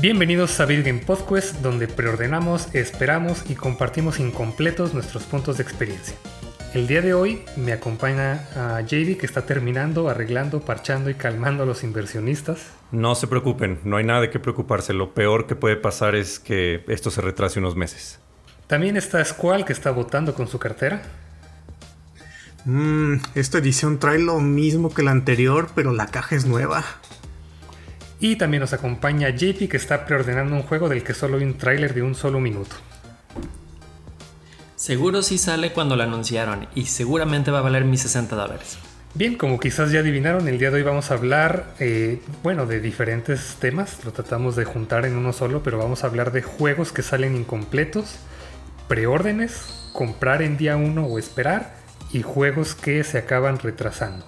Bienvenidos a Video Game Podcast, donde preordenamos, esperamos y compartimos incompletos nuestros puntos de experiencia. El día de hoy me acompaña a JD que está terminando, arreglando, parchando y calmando a los inversionistas. No se preocupen, no hay nada de qué preocuparse. Lo peor que puede pasar es que esto se retrase unos meses. También está Squall que está votando con su cartera. Mmm, esta edición trae lo mismo que la anterior, pero la caja es nueva. Y también nos acompaña JP que está preordenando un juego del que solo hay un tráiler de un solo minuto. Seguro sí sale cuando lo anunciaron y seguramente va a valer mis 60 dólares. Bien, como quizás ya adivinaron, el día de hoy vamos a hablar, eh, bueno, de diferentes temas. Lo tratamos de juntar en uno solo, pero vamos a hablar de juegos que salen incompletos, preórdenes, comprar en día uno o esperar, y juegos que se acaban retrasando.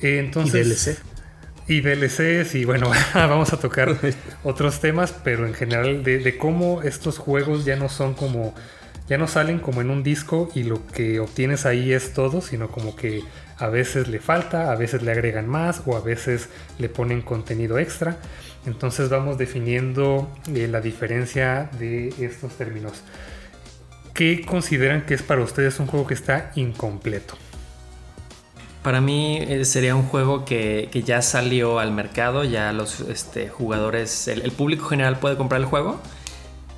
entonces, y DLCs y bueno, vamos a tocar otros temas, pero en general de, cómo estos juegos ya no son como, ya no salen como en un disco y lo que obtienes ahí es todo, sino como que a veces le falta, a veces le agregan más o a veces le ponen contenido extra. Entonces vamos definiendo eh, la diferencia de estos términos. ¿Qué consideran que es para ustedes un juego que está incompleto? Para mí eh, sería un juego que, ya salió al mercado, ya los este, jugadores, el, público general puede comprar el juego,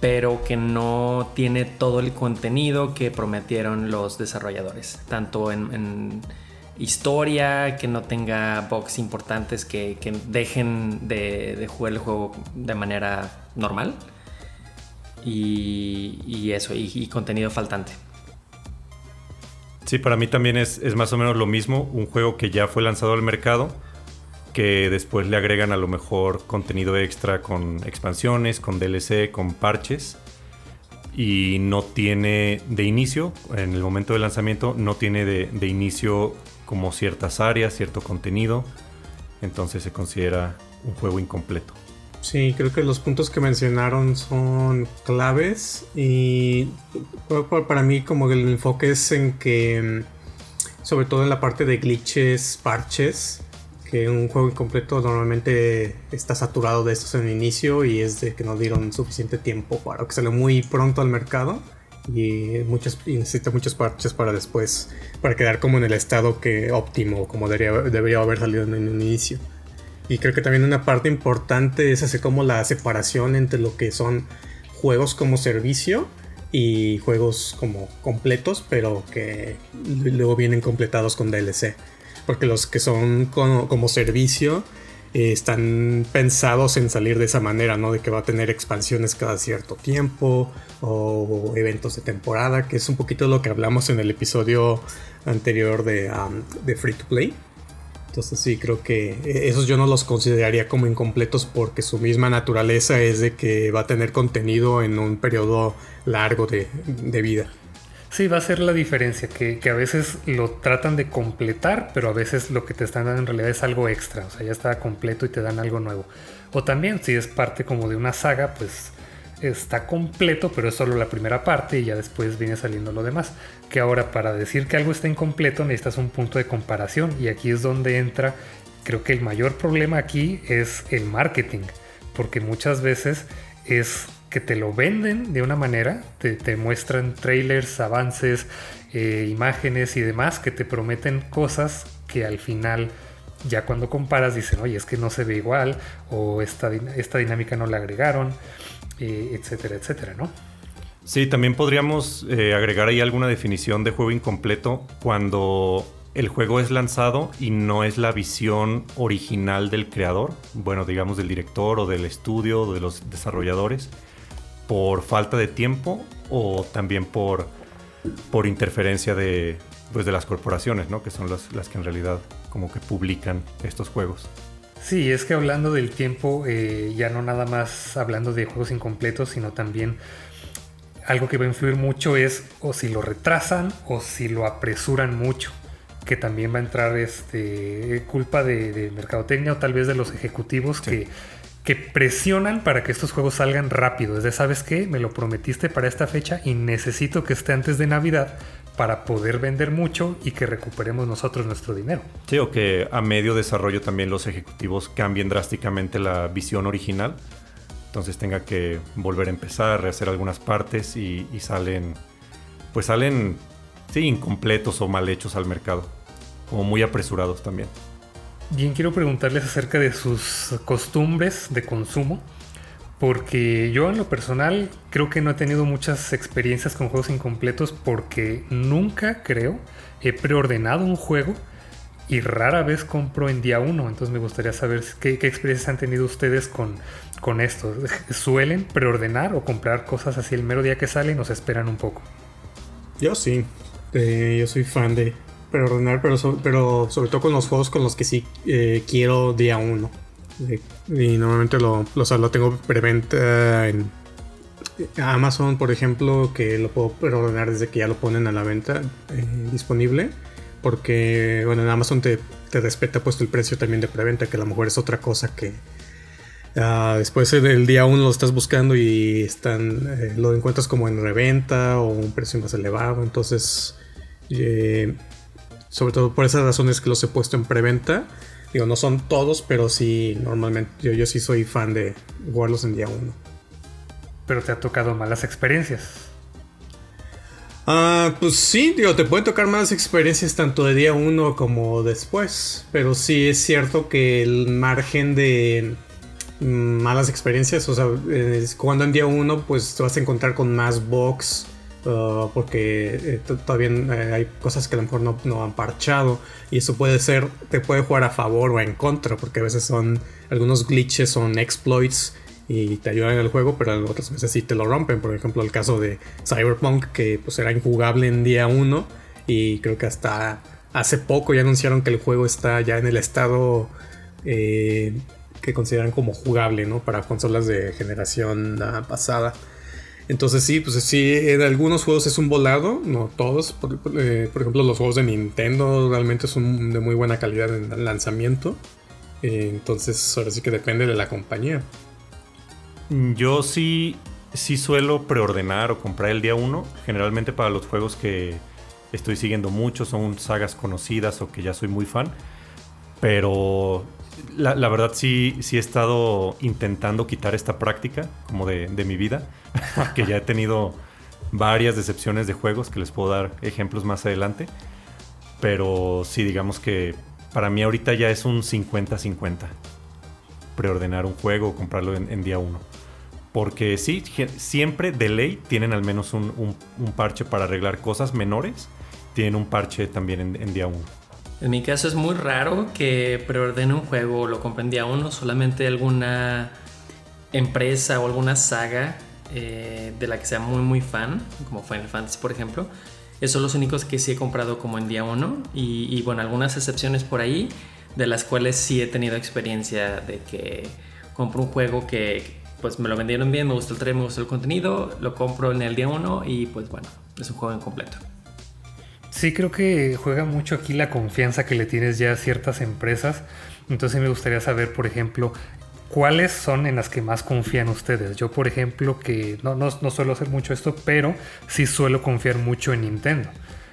pero que no tiene todo el contenido que prometieron los desarrolladores, tanto en, historia, que no tenga bugs importantes que, dejen de, jugar el juego de manera normal, y, eso, y contenido faltante. Sí, para mí también es, más o menos lo mismo, un juego que ya fue lanzado al mercado, que después le agregan a lo mejor contenido extra con expansiones, con DLC, con parches, y no tiene de inicio, en el momento del lanzamiento, no tiene de, de inicio como ciertas áreas, cierto contenido, entonces se considera un juego incompleto. Sí, creo que los puntos que mencionaron son claves y para mí como el enfoque es en que, sobre todo en la parte de glitches, parches, que un juego incompleto normalmente está saturado de estos en el inicio y es de que no dieron suficiente tiempo para que salió muy pronto al mercado y, muchos, necesita muchos parches para después, para quedar como en el estado que óptimo, como debería, debería haber salido en el inicio. Y creo que también una parte importante es hacer como la separación entre lo que son juegos como servicio y juegos como completos, pero que luego vienen completados con DLC. Porque los que son como, servicio eh, están pensados en salir de esa manera, ¿no? De que va a tener expansiones cada cierto tiempo o eventos de temporada, que es un poquito lo que hablamos en el episodio anterior de, um, de Free to Play entonces sí, creo que eh, esos yo no los consideraría como incompletos porque su misma naturaleza es de que va a tener contenido en un periodo largo de, vida. Sí, va a ser la diferencia, que, a veces lo tratan de completar, pero a veces lo que te están dando en realidad es algo extra, o sea, ya está completo y te dan algo nuevo. O también, si es parte como de una saga, pues está completo, pero es solo la primera parte y ya después viene saliendo lo demás. Que ahora para decir que algo está incompleto necesitas un punto de comparación y aquí es donde entra, creo que el mayor problema aquí es el marketing, porque muchas veces es que te lo venden de una manera, te, muestran trailers, avances, eh, imágenes y demás que te prometen cosas que al final ya cuando comparas dicen, oye, es que no se ve igual o esta, esta dinámica no la agregaron etcétera, etcétera, ¿no? Sí, también podríamos eh, agregar ahí alguna definición de juego incompleto cuando el juego es lanzado y no es la visión original del creador, bueno, digamos del director o del estudio o de los desarrolladores, por falta de tiempo o también por, por interferencia de, pues, de las corporaciones, ¿no? que son las, las que en realidad como que publican estos juegos. Sí, es que hablando del tiempo, eh, ya no nada más hablando de juegos incompletos, sino también algo que va a influir mucho es o si lo retrasan o si lo apresuran mucho, que también va a entrar este, culpa de, mercadotecnia o tal vez de los ejecutivos que, que presionan para que estos juegos salgan rápido. Es de, ¿sabes qué? Me lo prometiste para esta fecha y necesito que esté antes de Navidad para poder vender mucho y que recuperemos nosotros nuestro dinero. Sí, o que a medio desarrollo también los ejecutivos cambien drásticamente la visión original entonces tenga que volver a empezar, rehacer algunas partes y, salen, pues salen, sí, incompletos o mal hechos al mercado, como muy apresurados también. Bien, quiero preguntarles acerca de sus costumbres de consumo. Porque yo en lo personal creo que no he tenido muchas experiencias con juegos incompletos porque nunca creo he preordenado un juego y rara vez compro en día uno. Entonces me gustaría saber qué, experiencias han tenido ustedes con, con esto. ¿Suelen preordenar o comprar cosas así el mero día que salen o se esperan un poco? Yo sí. Eh, yo soy fan de preordenar, pero, pero sobre todo con los juegos con los que sí eh, quiero día uno. Y normalmente lo, lo, tengo preventa en Amazon, por ejemplo, que lo puedo preordenar desde que ya lo ponen a la venta eh, disponible. Porque, bueno, en Amazon te, te respeta puesto el precio también de preventa, que a lo mejor es otra cosa que uh, después del día uno lo estás buscando y están eh, lo encuentras como en reventa o un precio más elevado. Entonces, eh, sobre todo por esas razones que los he puesto en preventa. Digo, no son todos, pero sí, normalmente yo, yo sí soy fan de jugarlos en día 1. Pero te ha tocado malas experiencias. Ah, pues sí, digo, te pueden tocar malas experiencias tanto de día 1 como después. Pero sí es cierto que el margen de malas experiencias, o sea, cuando en día 1, pues te vas a encontrar con más bugs Uh, porque eh, todavía eh, hay cosas que a lo mejor no, han parchado y eso puede ser, te puede jugar a favor o en contra, porque a veces son algunos glitches, son exploits y te ayudan en el juego, pero otras veces sí te lo rompen. Por ejemplo, el caso de Cyberpunk, que pues era injugable en día 1 y creo que hasta hace poco ya anunciaron que el juego está ya en el estado eh, que consideran como jugable, ¿no? Para consolas de generación ah, pasada. Entonces sí, pues sí, en algunos juegos es un volado, no todos. Por, eh, ejemplo, los juegos de Nintendo realmente son de muy buena calidad en lanzamiento. Eh, entonces ahora sí que depende de la compañía. Yo sí, sí suelo preordenar o comprar el día uno. Generalmente para los juegos que estoy siguiendo mucho, son sagas conocidas o que ya soy muy fan. Pero la, verdad sí, sí he estado intentando quitar esta práctica como de, de mi vida que ya he tenido varias decepciones de juegos que les puedo dar ejemplos más adelante. Pero sí, digamos que para mí ahorita ya es un 50-50. Preordenar un juego o comprarlo en, día 1. Porque sí, siempre de ley tienen al menos un, parche para arreglar cosas menores. Tienen un parche también en, día 1. En mi caso es muy raro que preordene un juego o lo compre en día 1. Solamente alguna empresa o alguna saga eh, de la que sea muy muy fan, como Final Fantasy por ejemplo. Esos son los únicos que sí he comprado como en día 1 y, bueno, algunas excepciones por ahí, de las cuales sí he tenido experiencia de que compro un juego que pues me lo vendieron bien, me gustó el trailer, me gustó el contenido, lo compro en el día 1 y pues bueno, es un juego incompleto. Sí, creo que juega mucho aquí la confianza que le tienes ya a ciertas empresas. Entonces me gustaría saber, por ejemplo, ¿Cuáles son en las que más confían ustedes? Yo, por ejemplo, que no, no, suelo hacer mucho esto, pero sí suelo confiar mucho en Nintendo.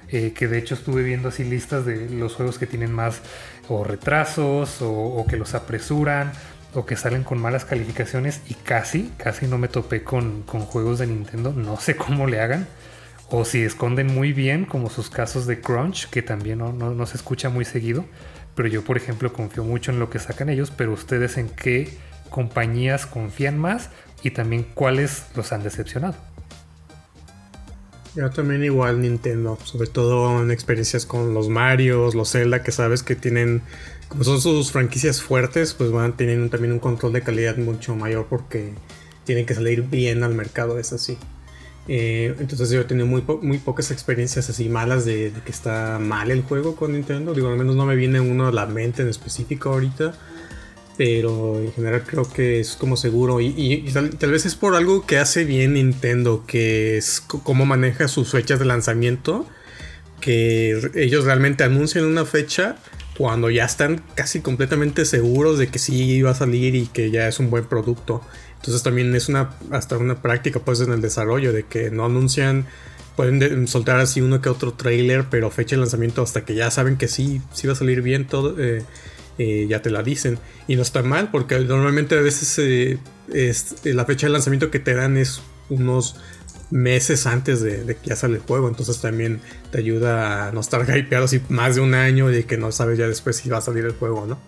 Eh, que de hecho estuve viendo así listas de los juegos que tienen más o retrasos o, que los apresuran o que salen con malas calificaciones y casi, casi no me topé con, juegos de Nintendo. No sé cómo le hagan. O si esconden muy bien, como sus casos de Crunch, que también no, no se escucha muy seguido. Pero yo, por ejemplo, confío mucho en lo que sacan ellos. Pero ustedes en qué compañías confían más y también cuáles los han decepcionado. Yo también igual Nintendo, sobre todo en experiencias con los Marios, los Zelda, que sabes que tienen, como son sus franquicias fuertes, pues van tienen también un control de calidad mucho mayor porque tienen que salir bien al mercado, es así. Eh, entonces yo he tenido muy, pocas experiencias así malas de, que está mal el juego con Nintendo. Digo, al menos no me viene uno a la mente en específico ahorita pero en general creo que es como seguro y, tal, vez es por algo que hace bien Nintendo, que es cómo maneja sus fechas de lanzamiento, que ellos realmente anuncian una fecha cuando ya están casi completamente seguros de que sí va a salir y que ya es un buen producto. Entonces también es una hasta una práctica pues en el desarrollo de que no anuncian pueden soltar así uno que otro trailer, pero fecha de lanzamiento hasta que ya saben que sí, sí va a salir bien todo. Eh, eh, ya te la dicen. Y no está mal, porque normalmente a veces eh, la fecha de lanzamiento que te dan es unos meses antes de, que ya sale el juego. Entonces también te ayuda a no estar hypeado así más de un año y que no sabes ya después si va a salir el juego, ¿no?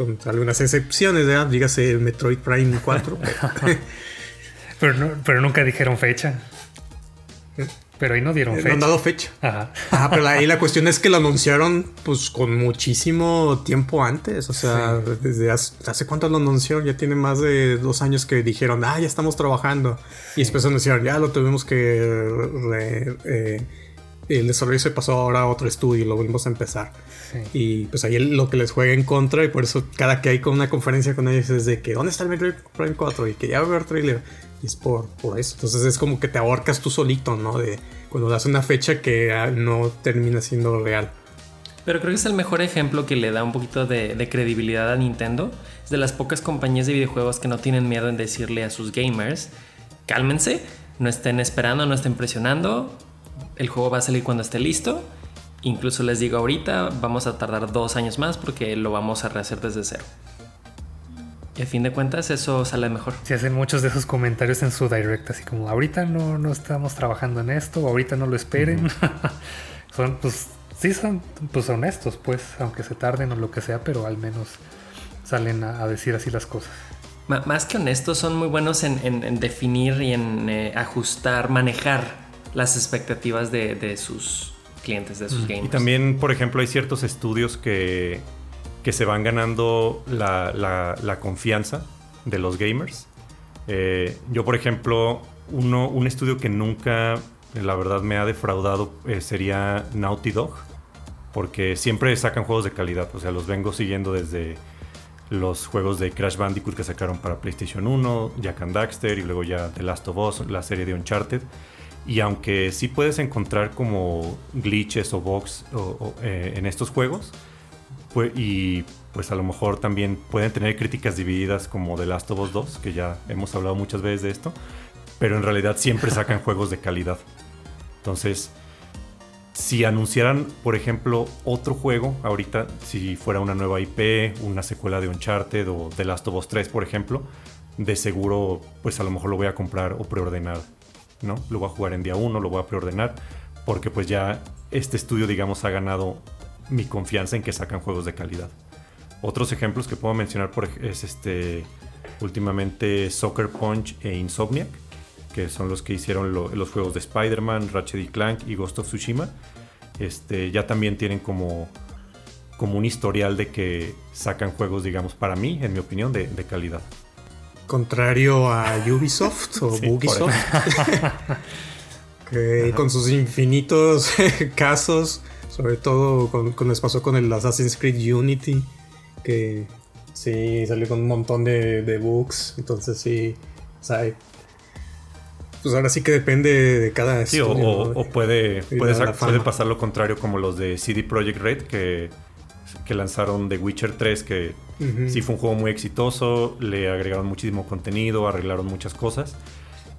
Con algunas excepciones, ¿verdad? Dígase Metroid Prime 4. pero, pero nunca dijeron fecha. Pero ahí no dieron fecha. No han dado fecha. Ajá. pero ahí la cuestión es que lo anunciaron pues con muchísimo tiempo antes. O sea, desde hace, cuánto lo anunciaron? Ya tiene más de dos años que dijeron, ah, ya estamos trabajando. Y después anunciaron, ya lo tuvimos que... Eh, el desarrollo se pasó ahora a otro estudio y lo volvimos a empezar. Y pues ahí lo que les juega en contra y por eso cada que hay con una conferencia con ellos es de que ¿dónde está el Metroid Prime 4? Y que ya va a haber trailer. Y es por, por eso. Entonces es como que te ahorcas tú solito, ¿no? De cuando das una fecha que ah, no termina siendo real. Pero creo que es el mejor ejemplo que le da un poquito de, credibilidad a Nintendo. Es de las pocas compañías de videojuegos que no tienen miedo en decirle a sus gamers, cálmense, no estén esperando, no estén presionando, el juego va a salir cuando esté listo. Incluso les digo ahorita, vamos a tardar dos años más porque lo vamos a rehacer desde cero. Y a fin de cuentas eso sale mejor. Se hacen muchos de esos comentarios en su direct, así como ahorita no, no estamos trabajando en esto, ahorita no lo esperen. son, pues, sí son pues honestos, pues, aunque se tarden o lo que sea, pero al menos salen a, decir así las cosas. más que honestos, son muy buenos en, definir y en eh, ajustar, manejar las expectativas de, sus clientes, de sus gamers. Y también, por ejemplo, hay ciertos estudios que que se van ganando la, confianza de los gamers. Eh, yo, por ejemplo, uno, un estudio que nunca, la verdad, me ha defraudado eh, sería Naughty Dog, porque siempre sacan juegos de calidad. O sea, los vengo siguiendo desde los juegos de Crash Bandicoot que sacaron para PlayStation 1, Jack and Daxter y luego ya The Last of Us, la serie de Uncharted. Y aunque sí puedes encontrar como glitches o bugs eh, en estos juegos, y pues a lo mejor también pueden tener críticas divididas como The Last of Us 2, que ya hemos hablado muchas veces de esto, pero en realidad siempre sacan juegos de calidad. Entonces, si anunciaran, por ejemplo, otro juego ahorita, si fuera una nueva IP, una secuela de Uncharted o The Last of Us 3, por ejemplo, de seguro, pues a lo mejor lo voy a comprar o preordenar, ¿no? Lo voy a jugar en día 1, lo voy a preordenar, porque pues ya este estudio, digamos, ha ganado mi confianza en que sacan juegos de calidad. Otros ejemplos que puedo mencionar por, es este últimamente Soccer Punch e Insomniac, que son los que hicieron los juegos de Spider-Man, Ratchet y Clank y Ghost of Tsushima. Este, ya también tienen como, como un historial de que sacan juegos, digamos, para mí, en mi opinión, de, calidad. Contrario a Ubisoft o Ubisoft, que con sus infinitos casos sobre todo con, con les pasó con el Assassin's Creed Unity, que sí salió con un montón de, de bugs. Entonces sí, o pues ahora sí que depende de cada sí, o, puede, puede, pasar lo contrario como los de CD Projekt Red que, que lanzaron The Witcher 3 que sí fue un juego muy exitoso, le agregaron muchísimo contenido, arreglaron muchas cosas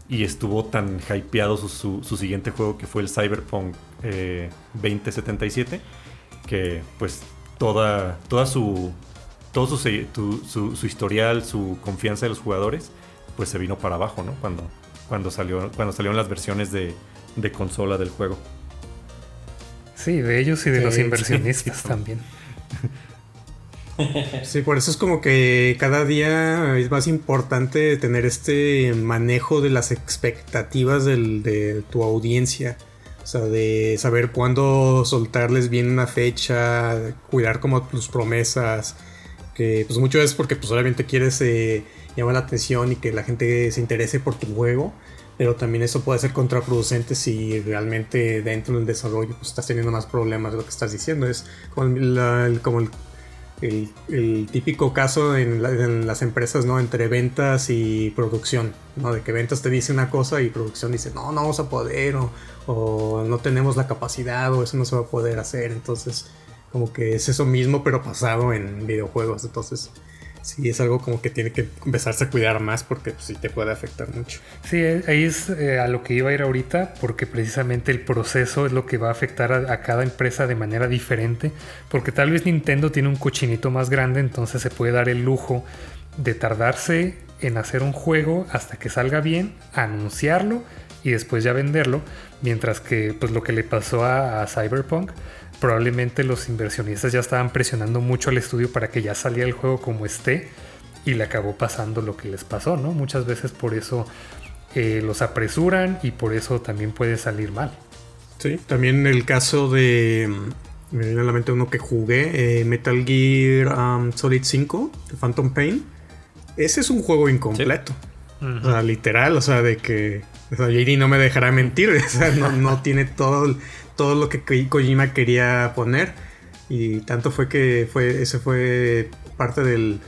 y estuvo tan hypeado su, su, siguiente juego que fue el Cyberpunk 2077 eh, que pues toda, toda su todo su, su, historial, su confianza de los jugadores pues se vino para abajo, ¿no? Cuando, cuando, salió, cuando salieron las versiones de, de consola del juego. Sí, de ellos y de los inversionistas también. Sí, por eso es como que cada día es más importante tener este manejo de las expectativas de tu audiencia. O sea, de saber cuándo soltarles bien una fecha, cuidar como tus promesas. Que pues mucho es porque pues obviamente quieres eh, llamar la atención y que la gente se interese por tu juego. Pero también eso puede ser contraproducente si realmente dentro del desarrollo pues, estás teniendo más problemas de lo que estás diciendo. Es como el típico caso en, las empresas, ¿no? Entre ventas y producción, ¿no? De que ventas te dice una cosa y producción dice, no, no vamos a poder, o, no tenemos la capacidad, o eso no se va a poder hacer. Entonces, como que es eso mismo, pero pasado en videojuegos. Entonces, sí es algo como que tiene que empezarse a cuidar más porque pues, sí te puede afectar mucho. Sí, eh, ahí es eh, a lo que iba a ir ahorita, porque precisamente el proceso es lo que va a afectar a, cada empresa de manera diferente, porque tal vez Nintendo tiene un cochinito más grande, entonces se puede dar el lujo de tardarse en hacer un juego hasta que salga bien, anunciarlo y después ya venderlo, mientras que pues lo que le pasó a Cyberpunk, probablemente los inversionistas ya estaban presionando mucho al estudio para que ya saliera el juego como esté y le acabó pasando lo que les pasó, ¿no? Muchas veces por eso eh, los apresuran y por eso también puede salir mal. Sí, también el caso de. Me viene a la mente uno que jugué, eh, Metal Gear um, Solid 5, de Phantom Pain. Ese es un juego incompleto. Sí. O sea, literal, o sea, de que. O sea, JD no me dejará mentir, o sea, no, no tiene todo, todo lo que Kojima quería poner. Y tanto fue que fue, ese fue parte del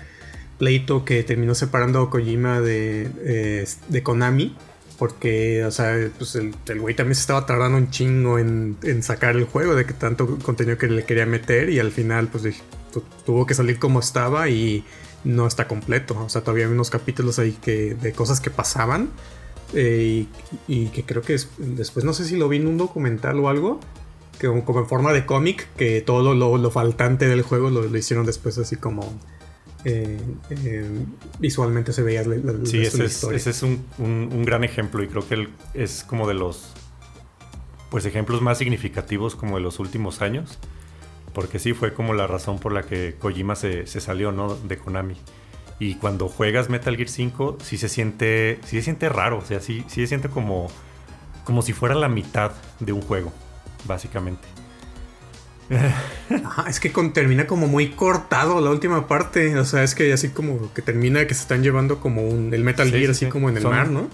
pleito que terminó separando a Kojima de, eh, de Konami. Porque, o sea, pues el, güey también se estaba tardando un chingo en, en, sacar el juego, de que tanto contenido que le quería meter. Y al final, pues tuvo que salir como estaba y no está completo. O sea, todavía hay unos capítulos ahí que, de cosas que pasaban. Eh, y, y, que creo que es, después no sé si lo vi en un documental o algo. Que como en forma de cómic, que todo lo, lo, faltante del juego lo, lo, hicieron después así como eh, eh, visualmente se veía la, la, sí, ese es, ese es un, un, un, gran ejemplo y creo que es como de los pues ejemplos más significativos como de los últimos años porque sí fue como la razón por la que Kojima se, se salió ¿no? de Konami y cuando juegas Metal Gear 5 sí se siente sí se siente raro o sea sí, sí se siente como como si fuera la mitad de un juego básicamente Ajá, es que con, termina como muy cortado la última parte. O sea, es que así como que termina que se están llevando como un, el Metal sí, Gear, sí, así sí. como en el Son... mar, ¿no?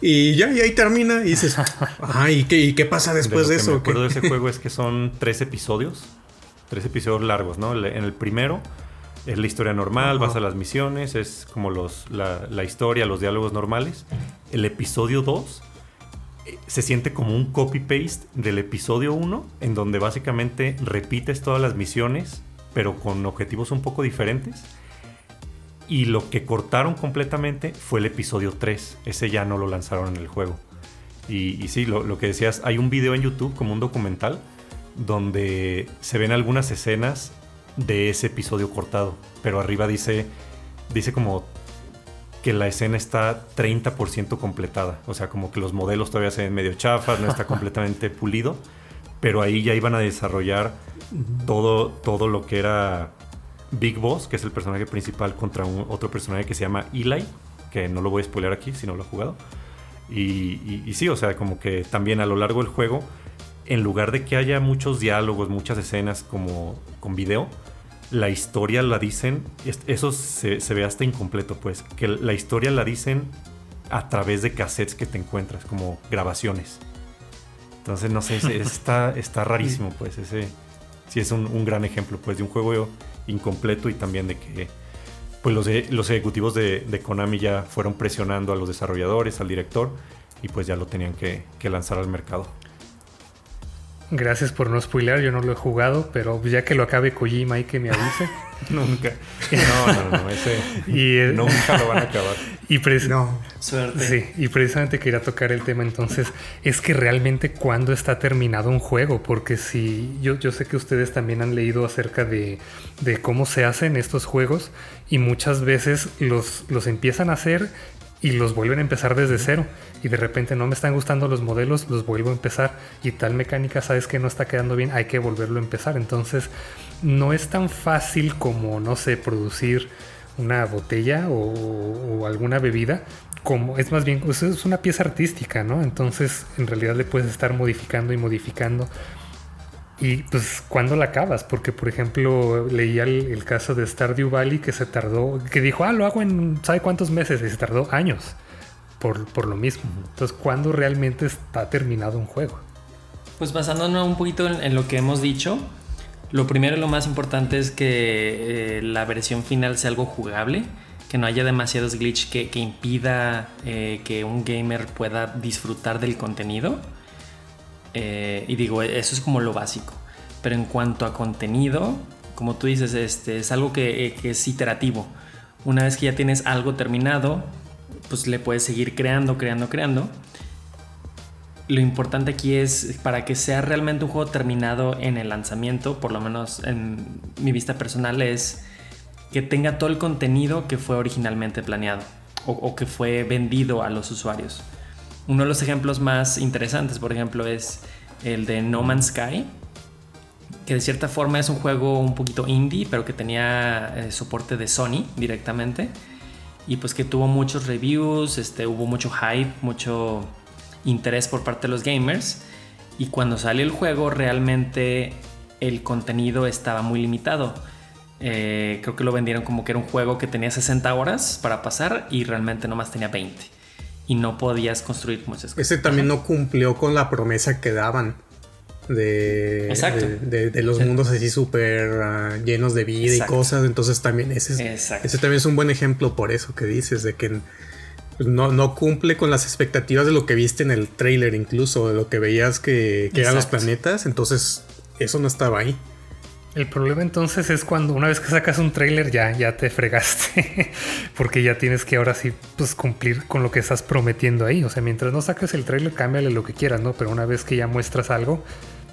Y ya, y ahí termina. Y dices, ajá, ¿y qué, y qué pasa después de, de eso? Me acuerdo de ese juego es que son tres episodios. Tres episodios largos, ¿no? En el primero es la historia normal, ajá. vas a las misiones, es como los, la, la historia, los diálogos normales. El episodio 2 se siente como un copy-paste del episodio 1, en donde básicamente repites todas las misiones, pero con objetivos un poco diferentes. Y lo que cortaron completamente fue el episodio 3. Ese ya no lo lanzaron en el juego. Y, y sí, lo, lo, que decías, hay un video en YouTube, como un documental, donde se ven algunas escenas de ese episodio cortado. Pero arriba dice, dice como que la escena está 30% completada. O sea, como que los modelos todavía se ven medio chafas, no está completamente pulido. Pero ahí ya iban a desarrollar todo, todo lo que era Big Boss, que es el personaje principal, contra un, otro personaje que se llama Eli, que no lo voy a spoiler aquí si no lo he jugado. Y, y, y sí, o sea, como que también a lo largo del juego, en lugar de que haya muchos diálogos, muchas escenas como con video, la historia la dicen, eso se, se, ve hasta incompleto, pues, que la historia la dicen a través de cassettes que te encuentras, como grabaciones. Entonces, no sé, está, está rarísimo, pues, ese sí es un, un, gran ejemplo, pues, de un juego incompleto y también de que, pues, los, los ejecutivos de, de Konami ya fueron presionando a los desarrolladores, al director, y pues ya lo tenían que, que lanzar al mercado. Gracias por no spoilear, yo no lo he jugado, pero ya que lo acabe Kojima y que me avise. nunca. No, no, no, ese y, eh, nunca lo van a acabar. Y no. Suerte. Sí, y precisamente quería tocar el tema entonces, es que realmente cuándo está terminado un juego, porque si yo, yo sé que ustedes también han leído acerca de, de cómo se hacen estos juegos y muchas veces los, los empiezan a hacer y los vuelven a empezar desde cero y de repente no me están gustando los modelos, los vuelvo a empezar y tal mecánica sabes que no está quedando bien, hay que volverlo a empezar. Entonces no es tan fácil como, no sé, producir una botella o, o alguna bebida, como es más bien, pues es una pieza artística, ¿no? Entonces en realidad le puedes estar modificando y modificando. Y pues, ¿cuándo la acabas? Porque, por ejemplo, leía el, el, caso de Stardew Valley que se tardó, que dijo, ah, lo hago en ¿sabe cuántos meses? Y se tardó años por, por lo mismo. Entonces, ¿cuándo realmente está terminado un juego? Pues basándonos un poquito en, en lo que hemos dicho, lo primero y lo más importante es que eh, la versión final sea algo jugable, que no haya demasiados glitch que, que impida eh, que un gamer pueda disfrutar del contenido. Eh, y digo, eso es como lo básico. Pero en cuanto a contenido, como tú dices, este, es algo que, que es iterativo. Una vez que ya tienes algo terminado, pues le puedes seguir creando, creando, creando. Lo importante aquí es para que sea realmente un juego terminado en el lanzamiento, por lo menos en mi vista personal, es que tenga todo el contenido que fue originalmente planeado o, que fue vendido a los usuarios. Uno de los ejemplos más interesantes, por ejemplo, es el de No Man's Sky, que de cierta forma es un juego un poquito indie, pero que tenía eh, soporte de Sony directamente. Y pues que tuvo muchos reviews, este, hubo mucho hype, mucho interés por parte de los gamers. Y cuando salió el juego, realmente el contenido estaba muy limitado. Eh, creo que lo vendieron como que era un juego que tenía 60 horas para pasar y realmente nomás tenía 20. Y no podías construir muchas cosas. Ese también no cumplió con la promesa que daban de, de, los mundos así súper ah, llenos de vida y cosas. Entonces también ese, ese también es un buen ejemplo por eso que dices, de que pues, no, no, cumple con las expectativas de lo que viste en el trailer incluso, de lo que veías que, que eran los planetas. Entonces eso no estaba ahí. El problema entonces es cuando una vez que sacas un trailer ya, ya te fregaste. Porque ya tienes que ahora sí pues, cumplir con lo que estás prometiendo ahí. O sea, mientras no saques el trailer, cámbiale lo que quieras, ¿no? Pero una vez que ya muestras algo,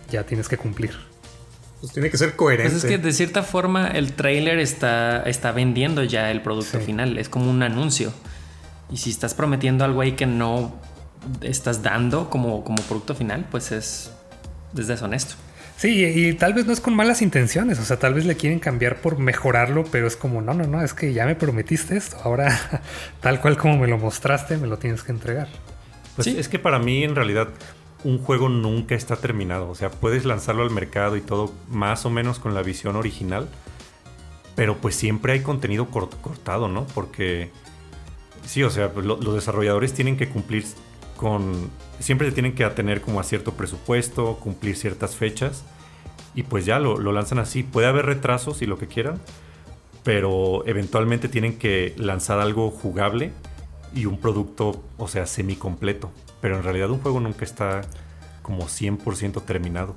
ya tienes que cumplir. Pues tiene que ser coherente. Pues es que de cierta forma el trailer está, está vendiendo ya el producto final. Es como un anuncio. Y si estás prometiendo algo ahí que no estás dando como, como producto final, pues es, es deshonesto. Sí, y tal vez no es con malas intenciones, o sea, tal vez le quieren cambiar por mejorarlo, pero es como, no, no, no, es que ya me prometiste esto, ahora tal cual como me lo mostraste, me lo tienes que entregar. Pues sí. es que para mí en realidad un juego nunca está terminado, o sea, puedes lanzarlo al mercado y todo más o menos con la visión original, pero pues siempre hay contenido cortado, ¿no? Porque sí, o sea, los desarrolladores tienen que cumplir con siempre se tienen que atener como a cierto presupuesto, cumplir ciertas fechas y pues ya lo, lanzan así. Puede haber retrasos y lo que quieran, pero eventualmente tienen que lanzar algo jugable y un producto, o sea, semi completo. Pero en realidad un juego nunca está como 100% terminado.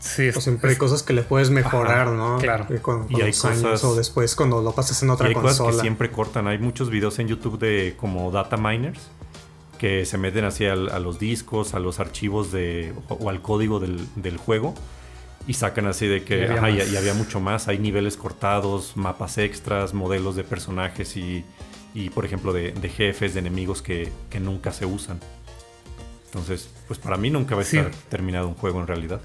Sí, o siempre hay cosas que le puedes mejorar, ¿no? Claro. y hay cosas. o después cuando lo pasas en otra y hay cosas que siempre cortan. Hay muchos videos en YouTube de como data miners que se meten así a, los discos, a los archivos de, o, al código del, juego y sacan así de que y había, mucho más. Hay niveles cortados, mapas extras, modelos de personajes y, por ejemplo, de, jefes, de enemigos que, nunca se usan. Entonces, pues para mí nunca va a estar terminado un juego en realidad.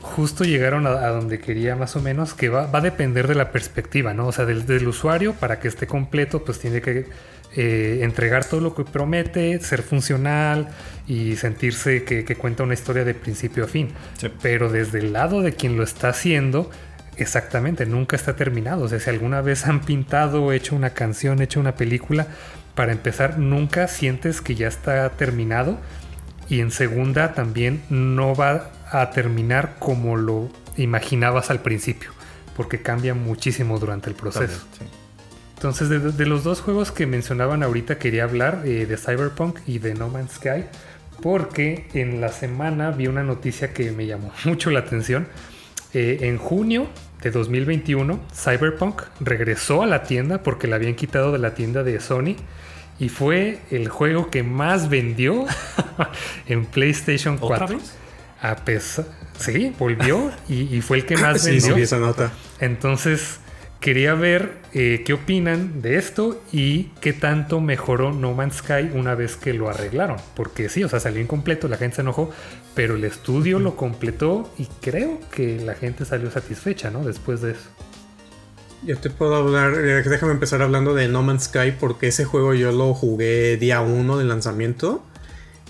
Justo llegaron a, donde quería más o menos, que va, a depender de la perspectiva, ¿no? O sea, del, del usuario, para que esté completo, pues tiene que eh, entregar todo lo que promete, ser funcional y sentirse que, cuenta una historia de principio a fin. Pero desde el lado de quien lo está haciendo, exactamente, nunca está terminado. O sea, si alguna vez han pintado, hecho una canción, hecho una película, para empezar, nunca sientes que ya está terminado. Y en segunda, también no va a terminar como lo imaginabas al principio, porque cambia muchísimo durante el proceso. Entonces, de, los dos juegos que mencionaban ahorita, quería hablar eh, de Cyberpunk y de No Man's Sky, porque en la semana vi una noticia que me llamó mucho la atención. Eh, en junio de 2021, Cyberpunk regresó a la tienda porque la habían quitado de la tienda de Sony y fue el juego que más vendió en PlayStation 4. A pesar, sí, volvió y, fue el que más vendió. Sí, esa nota. Entonces, Quería ver eh, qué opinan de esto y qué tanto mejoró No Man's Sky una vez que lo arreglaron. Porque sí, o sea, salió incompleto, la gente se enojó, pero el estudio lo completó y creo que la gente salió satisfecha, ¿no? Después de eso. Yo te puedo hablar, eh, déjame empezar hablando de No Man's Sky porque ese juego yo lo jugué día 1 del lanzamiento.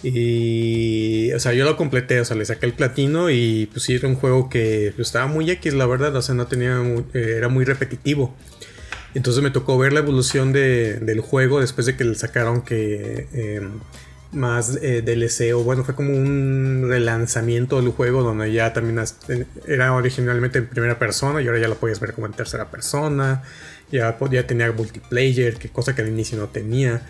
Y, o sea, yo lo completé, o sea, le saqué el platino y pues sí, era un juego que estaba muy X, la verdad, o sea, no tenía, eh, era muy repetitivo. Entonces me tocó ver la evolución del juego después de que le sacaron que em, más eh, DLC bueno, fue como un relanzamiento del juego donde ya también era originalmente en primera persona y ahora ya lo podías ver como en tercera persona. Ya, ya tenía multiplayer, que cosa que al inicio no tenía.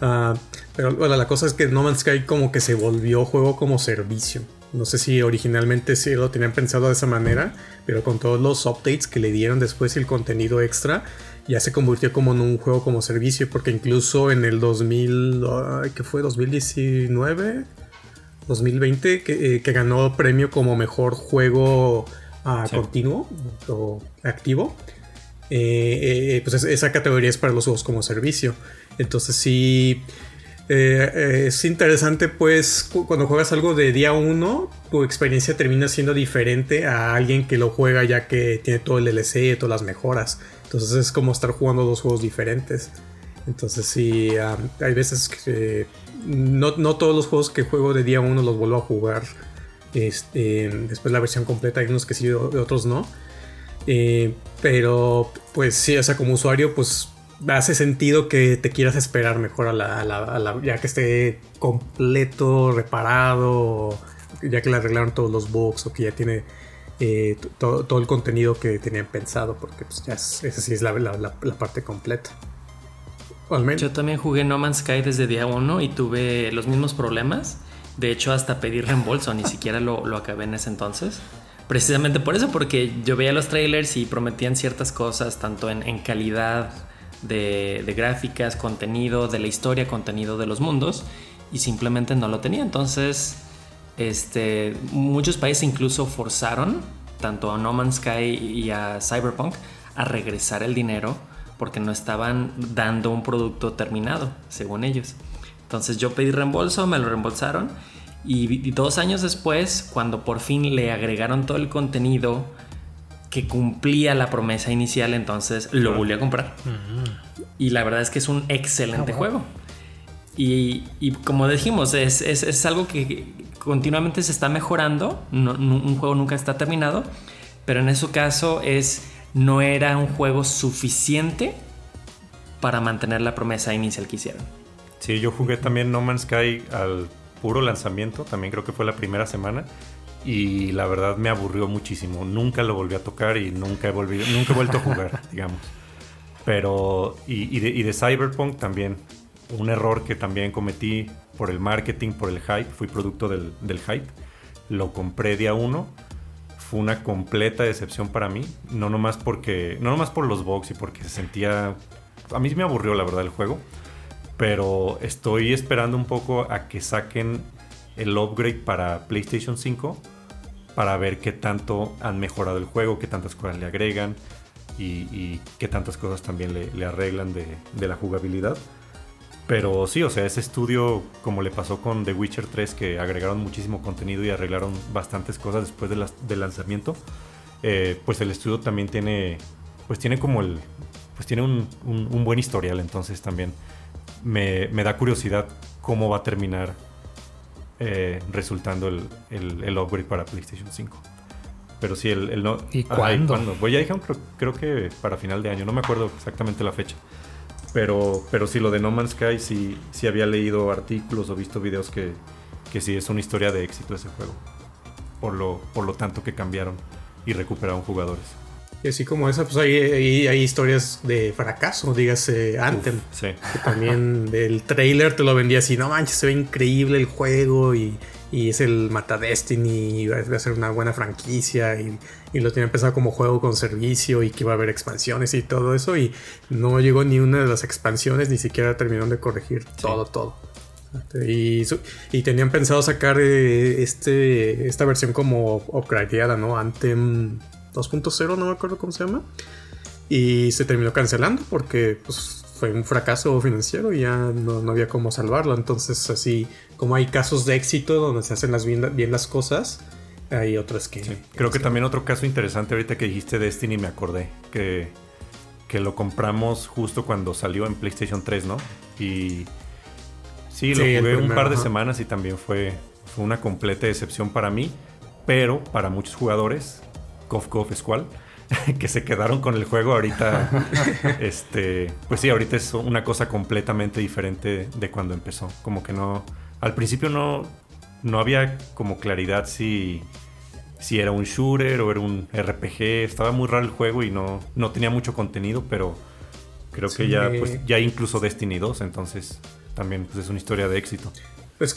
Uh, pero bueno, la cosa es que No Man's Sky como que se volvió juego como servicio. No sé si originalmente sí lo tenían pensado de esa manera, pero con todos los updates que le dieron después y el contenido extra, ya se convirtió como en un juego como servicio, porque incluso en el 2000, ¿qué fue? 2019, 2020, que, eh, que ganó premio como mejor juego ah, continuo o activo. Eh, eh, pues esa categoría es para los juegos como servicio. Entonces sí, es interesante pues cuando juegas algo de día 1, tu experiencia termina siendo diferente a alguien que lo juega ya que tiene todo el DLC, todas las mejoras. Entonces es como estar jugando dos juegos diferentes. Entonces sí, hay veces que no, todos los juegos que juego de día 1 los vuelvo a jugar. Este, después la versión completa, hay unos que sí, otros no. Eh, pero pues sí, o sea, como usuario, pues hace sentido que te quieras esperar mejor a la, ya que esté completo, reparado, ya que le arreglaron todos los bugs o que ya tiene eh, todo, el contenido que tenían pensado, porque pues ya esa sí es la, parte completa. Yo también jugué No Man's Sky desde día 1 y tuve los mismos problemas. De hecho, hasta pedí reembolso, ni siquiera lo, acabé en ese entonces. Precisamente por eso, porque yo veía los trailers y prometían ciertas cosas, tanto en, calidad de, gráficas, contenido, de la historia, contenido de los mundos, y simplemente no lo tenía. Entonces, este, muchos países incluso forzaron tanto a No Man's Sky y a Cyberpunk a regresar el dinero porque no estaban dando un producto terminado, según ellos. Entonces yo pedí reembolso, me lo reembolsaron y, dos años después, cuando por fin le agregaron todo el contenido que cumplía la promesa inicial, entonces lo volví a comprar. Y la verdad es que es un excelente ah, juego. Y, como dijimos, es, es, algo que continuamente se está mejorando. un juego nunca está terminado. Pero en ese caso es no era un juego suficiente para mantener la promesa inicial que hicieron. Sí, yo jugué también No Man's Sky al puro lanzamiento, también creo que fue la primera semana. Y la verdad me aburrió muchísimo. Nunca lo volví a tocar y nunca he, nunca he vuelto a jugar, digamos. Pero, y, de, Cyberpunk también. Un error que también cometí por el marketing, por el hype, fui producto del, del hype. Lo compré día uno fue una completa decepción para mí. No nomás porque. No nomás por los bugs y porque se sentía. A mí me aburrió la verdad el juego. Pero estoy esperando un poco a que saquen el upgrade para PlayStation 5. Para ver qué tanto han mejorado el juego, qué tantas cosas le agregan. Y, qué tantas cosas también le, arreglan de, de la jugabilidad. Pero sí, o sea, ese estudio, como le pasó con The Witcher 3, que agregaron muchísimo contenido y arreglaron bastantes cosas después del lanzamiento, eh, pues el estudio también tiene, pues tiene como el, pues tiene un, buen historial, entonces también me, da curiosidad cómo va a terminar eh, resultando el, el, upgrade para PlayStation 5. Pero sí, el, no... ¿Y cuándo? Voy a dejar, creo, creo que para final de año, no me acuerdo exactamente la fecha. Pero, pero sí, lo de No Man's Sky, sí, sí había leído artículos o visto videos que, que sí es una historia de éxito ese juego. Por lo, por lo tanto que cambiaron y recuperaron jugadores. Y así como esa, pues hay, hay, historias de fracaso, dígase Anthem. sí. Que también el trailer te lo vendía así, no manches, se ve increíble el juego y y es el Mata Destiny y va a ser una buena franquicia y, lo tiene empezado como juego con servicio y que iba a haber expansiones y todo eso y no llegó ni una de las expansiones ni siquiera terminaron de corregir todo todo y, y, tenían pensado sacar eh, este, esta versión como upgradeada, ¿no? Anthem 2.0, no me acuerdo cómo se llama. Y se terminó cancelando porque pues, fue un fracaso financiero y ya no, había cómo salvarlo. Entonces, así como hay casos de éxito donde se hacen las bien, las cosas, hay otras que... Creo que también otro caso interesante ahorita que dijiste Destiny me acordé, que, que lo compramos justo cuando salió en PlayStation 3, ¿no? Y sí, lo jugué un par de semanas y también fue, fue una completa decepción para mí, pero para muchos jugadores, Cof Cof Squall que se quedaron con el juego ahorita, este, pues sí, ahorita es una cosa completamente diferente de cuando empezó. Como que no, al principio no, no había como claridad si, si era un shooter o era un RPG. Estaba muy raro el juego y no, no tenía mucho contenido, pero creo que ya, pues, ya incluso Destiny 2, entonces también pues, es una historia de éxito. Pues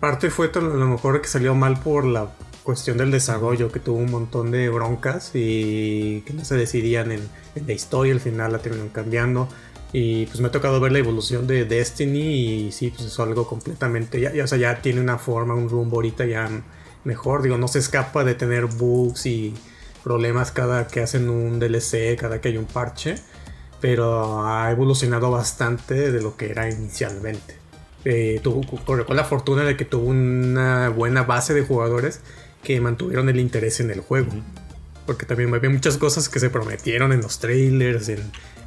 parte fue a lo mejor que salió mal por la cuestión del desarrollo, que tuvo un montón de broncas y que no se decidían en, la historia, al final la terminaron cambiando. Y pues me ha tocado ver la evolución de Destiny y sí, pues es algo completamente, ya, o sea, ya tiene una forma, un rumbo ahorita ya mejor, digo, no se escapa de tener bugs y problemas cada que hacen un DLC, cada que hay un parche, pero ha evolucionado bastante de lo que era inicialmente. Eh, tuvo, con la fortuna de que tuvo una buena base de jugadores que mantuvieron el interés en el juego. Porque también había muchas cosas que se prometieron en los trailers,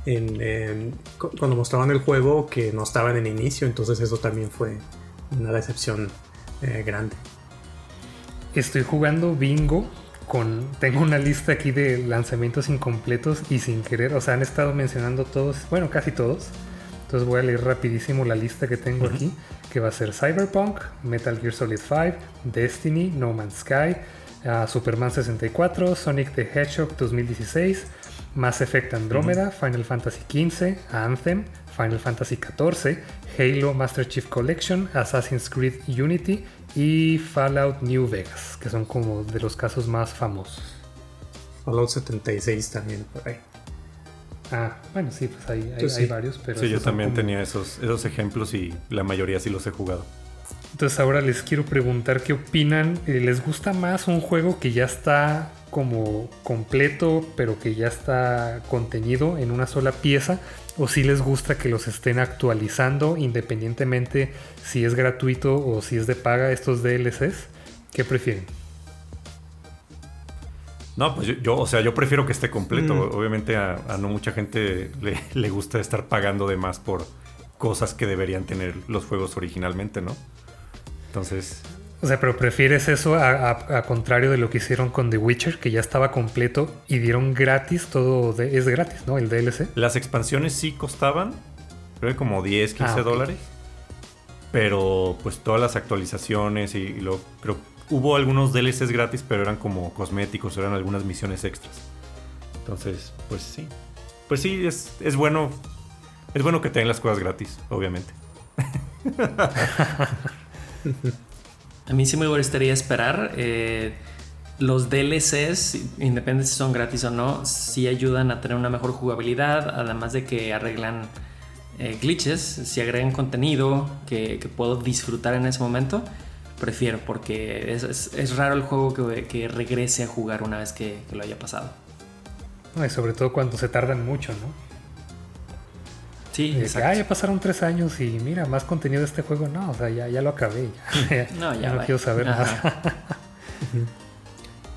en, cuando mostraban el juego que no estaban en inicio, entonces eso también fue una decepción eh, grande. Estoy jugando bingo con... Tengo una lista aquí de lanzamientos incompletos y sin querer, o sea, han estado mencionando todos, bueno, casi todos. Entonces voy a leer rapidísimo la lista que tengo aquí, que va a ser Cyberpunk, Metal Gear Solid 5, Destiny, No Man's Sky, uh, Superman 64, Sonic the Hedgehog 2016, Mass Effect Andromeda, Final Fantasy XV, Anthem, Final Fantasy XIV, Halo Master Chief Collection, Assassin's Creed Unity y Fallout New Vegas, que son como de los casos más famosos. Fallout 76 también por ahí. Ah, bueno, sí, pues hay, varios, pero... Sí, yo también tenía esos, esos ejemplos y la mayoría sí los he jugado. Entonces ahora les quiero preguntar qué opinan. Eh, ¿Les gusta más un juego que ya está como completo, pero que ya está contenido en una sola pieza? ¿O si les gusta que los estén actualizando independientemente si es gratuito o si es de paga estos DLCs? ¿Qué prefieren? No, pues yo, o sea, yo prefiero que esté completo. Mm. Obviamente a, no mucha gente le, gusta estar pagando de más por cosas que deberían tener los juegos originalmente, ¿no? Entonces... O sea, pero prefieres eso a, contrario de lo que hicieron con The Witcher, que ya estaba completo y dieron gratis, todo es gratis, ¿no? El DLC. Las expansiones sí costaban, creo que como 10, 15 ah, dólares. Pero pues todas las actualizaciones y, y lo creo hubo algunos DLCs gratis, pero eran como cosméticos, eran algunas misiones extras. Entonces, pues sí. Pues sí, es, es bueno. Es bueno que tengan las cosas gratis, obviamente. A mí sí me gustaría esperar. Eh, los DLCs, independientemente si son gratis o no, sí ayudan a tener una mejor jugabilidad, además de que arreglan eh, glitches, si agregan contenido que, que, puedo disfrutar en ese momento prefiero porque es, raro el juego que, regrese a jugar una vez que, lo haya pasado. y sobre todo cuando se tardan mucho, ¿no? Sí, ah, ya pasaron tres años y mira, más contenido de este juego. No, o sea, ya, ya lo acabé. Ya, no, ya, no quiero saber nada.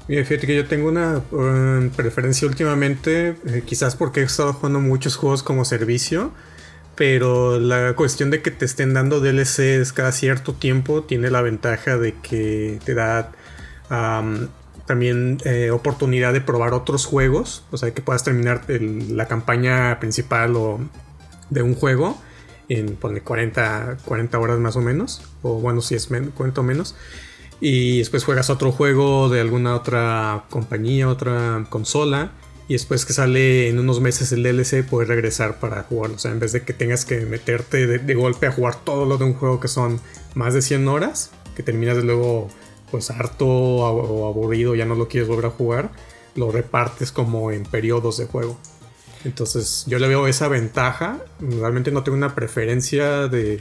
Mira, fíjate que yo tengo una um, preferencia últimamente, eh, quizás porque he estado jugando muchos juegos como servicio pero la cuestión de que te estén dando DLCs cada cierto tiempo tiene la ventaja de que te da también eh, oportunidad de probar otros juegos. O sea, que puedas terminar la campaña principal o de un juego en 40, 40 horas más o menos. O bueno, si es cuento menos. Y después juegas otro juego de alguna otra compañía, otra consola y después que sale en unos meses el DLC puedes regresar para jugarlo. O sea, en vez de que tengas que meterte de, golpe a jugar todo lo de un juego que son más de 100 horas, que terminas de luego pues harto o aburrido, ya no lo quieres volver a jugar, lo repartes como en periodos de juego. Entonces yo le veo esa ventaja. Realmente no tengo una preferencia de,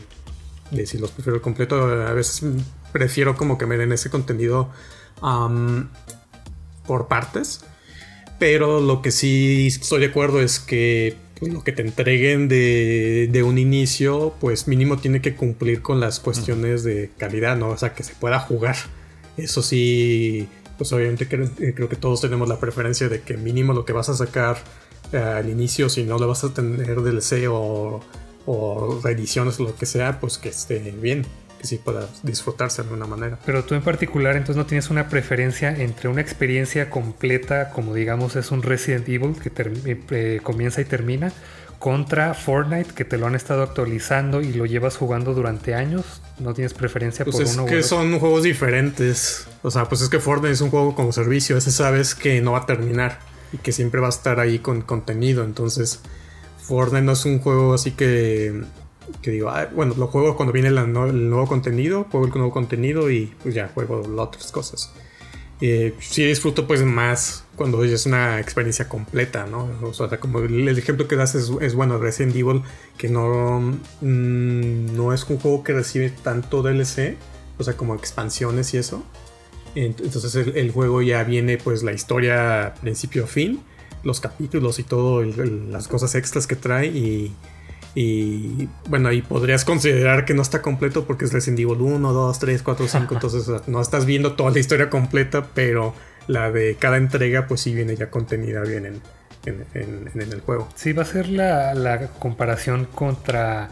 de si los prefiero completo. A veces prefiero como que me den ese contenido por partes. Pero lo que sí estoy de acuerdo es que pues, lo que te entreguen de, un inicio, pues mínimo tiene que cumplir con las cuestiones de calidad, ¿no? O sea, que se pueda jugar. Eso sí, pues obviamente eh, creo, que todos tenemos la preferencia de que mínimo lo que vas a sacar eh, al inicio, si no lo vas a tener DLC o, o reediciones o lo que sea, pues que esté bien que sí pueda disfrutarse de alguna manera. Pero tú en particular entonces no tienes una preferencia entre una experiencia completa, como digamos es un Resident Evil que eh, eh, comienza y termina, contra Fortnite que te lo han estado actualizando y lo llevas jugando durante años. ¿No tienes preferencia pues por es uno que son juegos diferentes. O sea, pues es que Fortnite es un juego como servicio. Ese sabes que no va a terminar y que siempre va a estar ahí con contenido. Entonces, Fortnite no es un juego así que que digo, ah, bueno, lo juego cuando viene el nuevo contenido, juego el nuevo contenido y pues ya juego otras cosas. Eh, sí disfruto pues más cuando es una experiencia completa, ¿no? O sea, como el, ejemplo que das es, bueno, Resident Evil, que no, mm, no es un juego que recibe tanto DLC, o sea, como expansiones y eso. Entonces el, juego ya viene pues la historia principio a fin, los capítulos y todo, las cosas extras que trae y, y bueno, ahí podrías considerar que no está completo porque es Resident Evil 1, 2, 3, 4, 5. entonces no estás viendo toda la historia completa, pero la de cada entrega pues sí viene ya contenida bien en, en, el juego. Sí, va a ser la, la, comparación contra,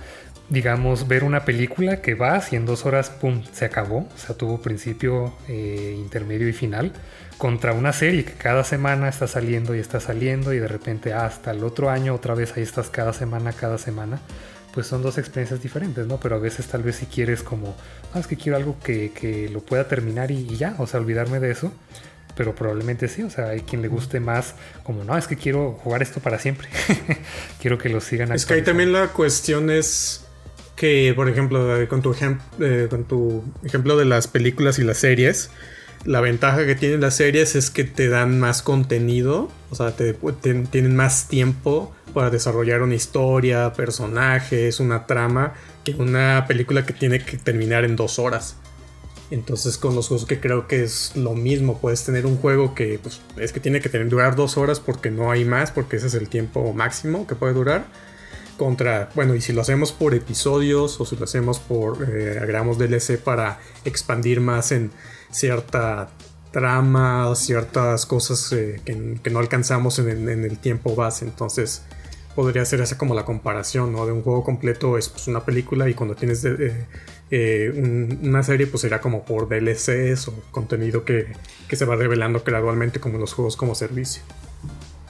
digamos, ver una película que va y en dos horas, ¡pum!, se acabó. O sea, tuvo principio, eh, intermedio y final contra una serie que cada semana está saliendo y está saliendo y de repente hasta el otro año otra vez ahí estás cada semana, cada semana, pues son dos experiencias diferentes, ¿no? Pero a veces tal vez si quieres como, ah, es que quiero algo que, lo pueda terminar y, ya, o sea, olvidarme de eso. Pero probablemente sí, o sea, hay quien le guste más como, no, es que quiero jugar esto para siempre. quiero que lo sigan. Es que ahí también la cuestión es que, por ejemplo, con tu, eh, con tu ejemplo de las películas y las series, la ventaja que tienen las series es que te dan más contenido, o sea, te, tienen más tiempo para desarrollar una historia, personajes, una trama, que una película que tiene que terminar en dos horas. Entonces con los juegos que creo que es lo mismo, puedes tener un juego que pues, es que tiene que tener, durar dos horas porque no hay más, porque ese es el tiempo máximo que puede durar. Contra, bueno, y si lo hacemos por episodios o si lo hacemos por, eh, agregamos DLC para expandir más en, cierta trama, ciertas cosas eh, que, no alcanzamos en, el tiempo base. Entonces podría ser esa como la comparación, ¿no? De un juego completo es pues, una película y cuando tienes eh, una serie pues será como por DLCs o contenido que, que se va revelando gradualmente como los juegos como servicio.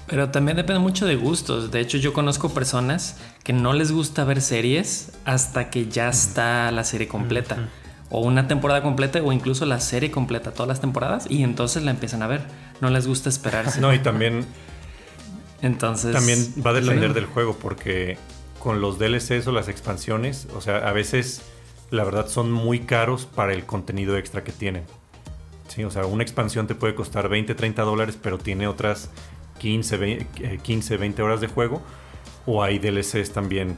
Pero también depende mucho de gustos. De hecho, yo conozco personas que no les gusta ver series hasta que ya está la serie completa o una temporada completa o incluso la serie completa, todas las temporadas, y entonces la empiezan a ver. No les gusta esperarse. No, y también. Entonces. También va a depender del juego, porque con los DLCs o las expansiones, o sea, a veces la verdad son muy caros para el contenido extra que tienen. Sí, o sea, una expansión te puede costar 20, 30 dólares, pero tiene otras 15, 15, 20 horas de juego o hay DLCs también.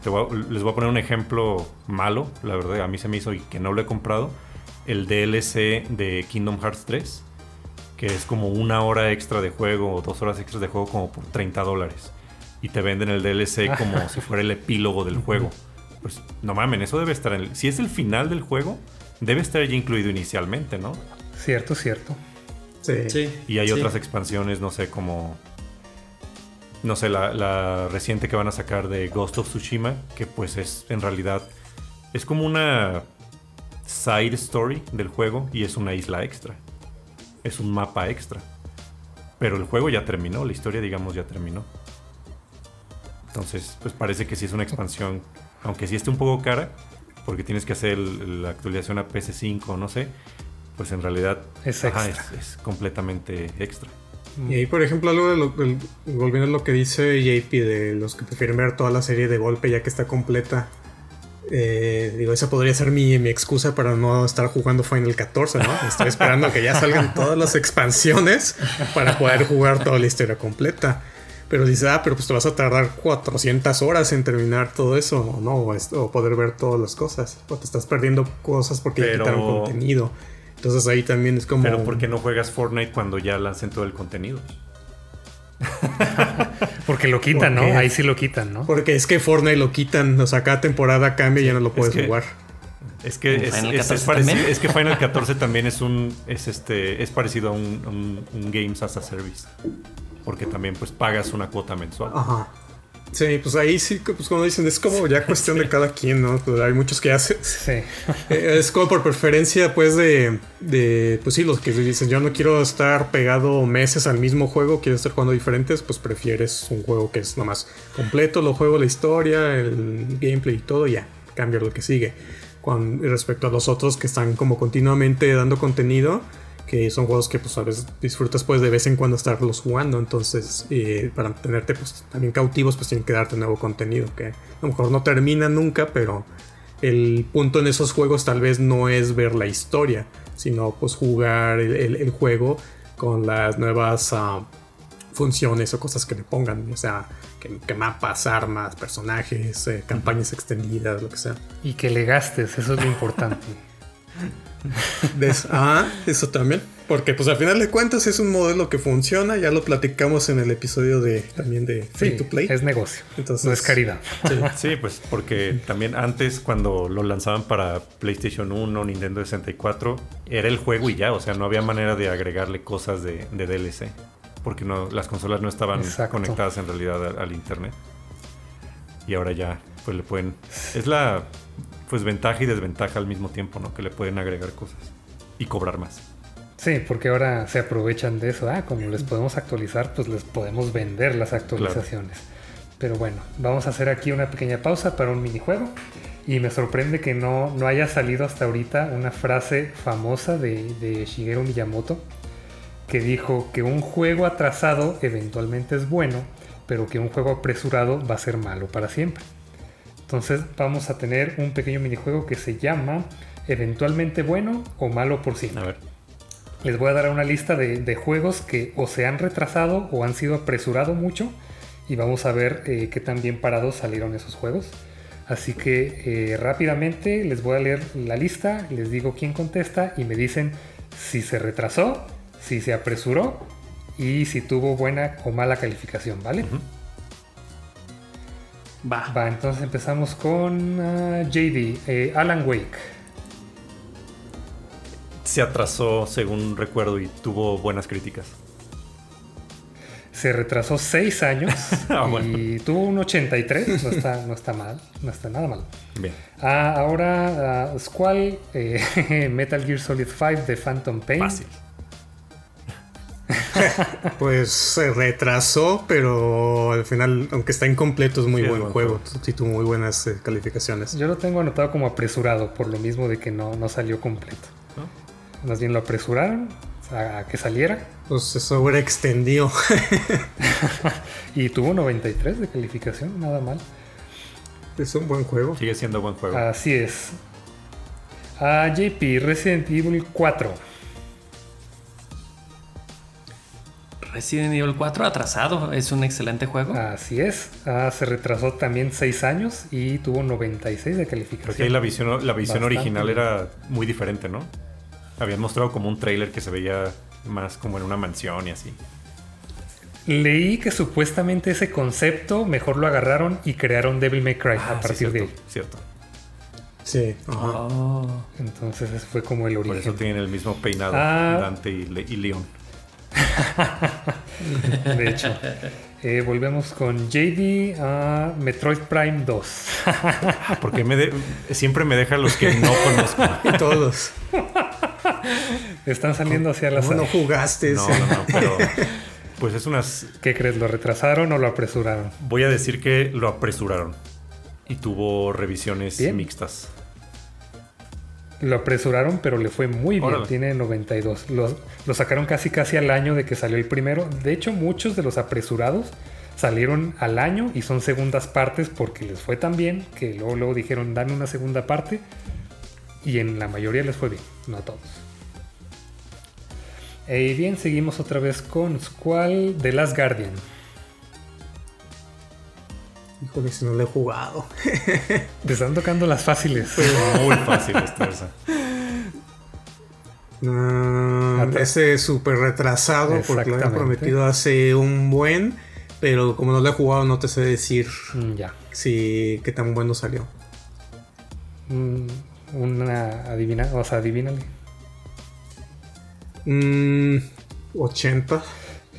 les voy a poner un ejemplo malo, la verdad, a mí se me hizo y que no lo he comprado. El DLC de Kingdom Hearts 3, que es como una hora extra de juego o dos horas extras de juego como por 30 dólares. Y te venden el DLC como si fuera el epílogo del juego. Pues no mamen, eso debe estar en el... Si es el final del juego, debe estar ya incluido inicialmente, ¿no? Cierto, cierto. Sí. Y hay otras expansiones, no sé, como no sé, la, reciente que van a sacar de Ghost of Tsushima, que pues es en realidad, es como una side story del juego y es una isla extra. Es un mapa extra. Pero el juego ya terminó, la historia digamos ya terminó. Entonces, pues parece que sí es una expansión, aunque sí esté un poco cara, porque tienes que hacer la actualización a PC5, no sé, pues en realidad es, es completamente extra. Y ahí, por ejemplo, algo de lo, volviendo a lo que dice JP, de los que prefieren ver toda la serie de golpe ya que está completa. Eh, digo, esa podría ser mi, mi, excusa para no estar jugando Final 14, ¿no? Estoy esperando a que ya salgan todas las expansiones para poder jugar toda la historia completa. Pero dice, ah, pero pues te vas a tardar 400 horas en terminar todo eso, ¿no? O, poder ver todas las cosas. O te estás perdiendo cosas porque ya quitaron contenido. Entonces ahí también es como. Pero ¿por qué no juegas Fortnite cuando ya lancen todo el contenido? Porque lo quitan, ¿no? Ahí sí lo quitan, ¿no? Porque es que Fortnite lo quitan, o sea, cada temporada cambia y ya no lo puedes jugar. Es que es, parecido, es, que Final 14 también es un es este es parecido a un, un, Games as a Service. Porque también pues pagas una cuota mensual. Ajá. Sí, pues ahí sí, pues como dicen, es como ya cuestión de cada quien, ¿no? Pues hay muchos que hacen. Sí. Eh, es como por preferencia, pues, de, de, pues sí, los que dicen, yo no quiero estar pegado meses al mismo juego, quiero estar jugando diferentes, pues prefieres un juego que es nomás completo, lo juego, la historia, el gameplay y todo, ya, cambia lo que sigue. Con respecto a los otros que están como continuamente dando contenido, que son juegos que pues a veces disfrutas pues de vez en cuando estarlos jugando, entonces eh, para tenerte pues también cautivos pues tienen que darte nuevo contenido que a lo mejor no termina nunca, pero el punto en esos juegos tal vez no es ver la historia, sino pues jugar el, juego con las nuevas ah, funciones o cosas que le pongan, o sea, que, mapas, armas, personajes, eh, campañas extendidas, lo que sea. Y que le gastes, eso es lo importante. ah, eso también. Porque pues al final de cuentas es un modelo que funciona, ya lo platicamos en el episodio de también de Free to Play. Es negocio. Entonces, no es caridad. Sí. pues porque también antes cuando lo lanzaban para PlayStation 1, Nintendo 64, era el juego y ya, o sea, no había manera de agregarle cosas de, DLC. Porque no, las consolas no estaban conectadas en realidad al internet. Y ahora ya, pues le pueden. Es la pues ventaja y desventaja al mismo tiempo, ¿no? Que le pueden agregar cosas y cobrar más. Sí, porque ahora se aprovechan de eso. Ah, como les podemos actualizar, pues les podemos vender las actualizaciones. Pero bueno, vamos a hacer aquí una pequeña pausa para un minijuego. Y me sorprende que no, no haya salido hasta ahorita una frase famosa de, de Shigeru Miyamoto que dijo que un juego atrasado eventualmente es bueno, pero que un juego apresurado va a ser malo para siempre. Entonces vamos a tener un pequeño minijuego que se llama eventualmente bueno o malo por siempre. A ver. Les voy a dar una lista de, juegos que o se han retrasado o han sido apresurado mucho y vamos a ver eh, qué tan bien parados salieron esos juegos. Así que eh, rápidamente les voy a leer la lista, les digo quién contesta y me dicen si se retrasó, si se apresuró y si tuvo buena o mala calificación, ¿vale? Va. Va, entonces empezamos con ah, JD, eh, Alan Wake. Se atrasó, según recuerdo, y tuvo buenas críticas. Se retrasó 6 años ah, y tuvo un 83, no está, no está mal, no está nada mal. Bien. Ah, ahora, Squall, eh, Metal Gear Solid 5 de Phantom Pain. Fácil. pues se retrasó, pero al final, aunque está incompleto, es muy buen, juego. Sí, tuvo muy buenas eh, calificaciones. Yo lo tengo anotado como apresurado, por lo mismo de que no, no salió completo. Más bien lo apresuraron a, que saliera. Pues se sobreextendió. y tuvo 93 de calificación, nada mal. Es un buen juego. Sigue siendo buen juego. Así es. A JP, Resident Evil 4. Resident Evil 4 atrasado, es un excelente juego. Así es, ah, se retrasó también 6 años y tuvo 96 de calificación. Porque la visión, la visión original era muy diferente, ¿no? Habían mostrado como un trailer que se veía más como en una mansión y así. Leí que supuestamente ese concepto mejor lo agarraron y crearon Devil May Cry a ah, partir de ahí. Cierto. Sí. Oh. Entonces ese fue como el origen. Por eso tienen el mismo peinado ah. Dante y, y Leon. de hecho. Eh, volvemos con JD a Metroid Prime 2. Porque me siempre me dejan los que no conozco. Y todos. Están saliendo hacia la No jugaste. No, no, no, pero pues es unas... ¿Qué crees? ¿Lo retrasaron o lo apresuraron? Voy a decir que lo apresuraron. Y tuvo revisiones mixtas. Lo apresuraron, pero le fue muy bien. Tiene 92. Lo, lo, sacaron casi casi al año de que salió el primero. De hecho, muchos de los apresurados salieron al año y son segundas partes porque les fue tan bien que luego, luego dijeron, dame una segunda parte. Y en la mayoría les fue bien, no a todos. Y bien, seguimos otra vez con Squall de Last Guardian. Híjole, si no lo he jugado. Te están tocando las fáciles. Muy fáciles, esa. Mm, ese súper retrasado porque lo había prometido hace un buen, pero como no lo he jugado no te sé decir mm, ya. si qué tan bueno salió. Mm, una adivina, o sea, adivínale. 80.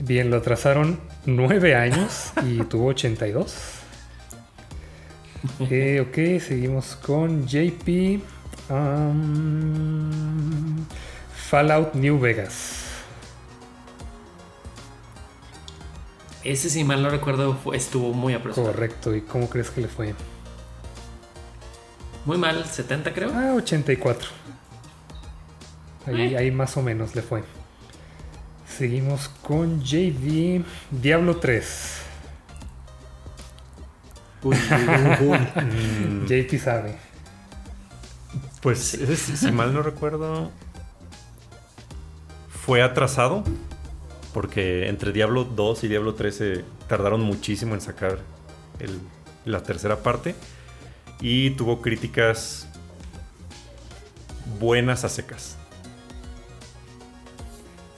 Bien, lo trazaron 9 años y tuvo 82. Ok, seguimos con JP. Fallout New Vegas. Ese, si mal no recuerdo, estuvo muy apresurado. Correcto. ¿Y cómo crees que le fue? Muy mal, 70 creo. Ah, 84. Ahí, eh. ahí más o menos le fue. seguimos con JV Diablo 3. Uy, uy, uy. Mm, JP sabe. Pues si si mal no recuerdo, fue atrasado. Porque entre Diablo 2 y Diablo 3 se tardaron muchísimo en sacar el- la tercera parte. Y tuvo críticas buenas a secas.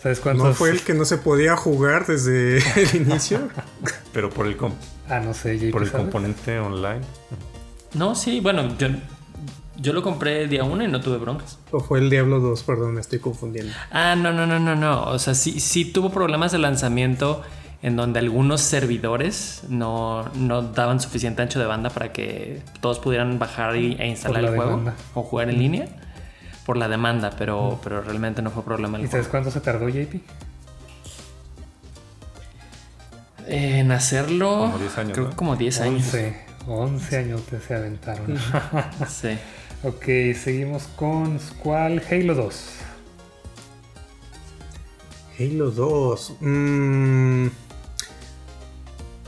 ¿Sabes cuántos? ¿No fue el que no se podía jugar desde el inicio? Pero por el, com- Ah, no sé, JP por el ¿sabes? componente online. No, sí, bueno, yo, yo lo compré día uno y no tuve broncas. ¿O fue el Diablo 2? Perdón, me estoy confundiendo. Ah, no, no, no, no, no. O sea, sí, sí tuvo problemas de lanzamiento en donde algunos servidores no, no daban suficiente ancho de banda para que todos pudieran bajar y- e instalar el juego demanda. o jugar en línea por la demanda, pero, pero realmente no fue problema el ¿Y sabes cuánto se tardó JP? En hacerlo, Como 10 años, creo ¿no? que como 10 años. 11. 11 años te se aventaron. Sí. ok, seguimos con Squall Halo 2. Halo 2. Mmm...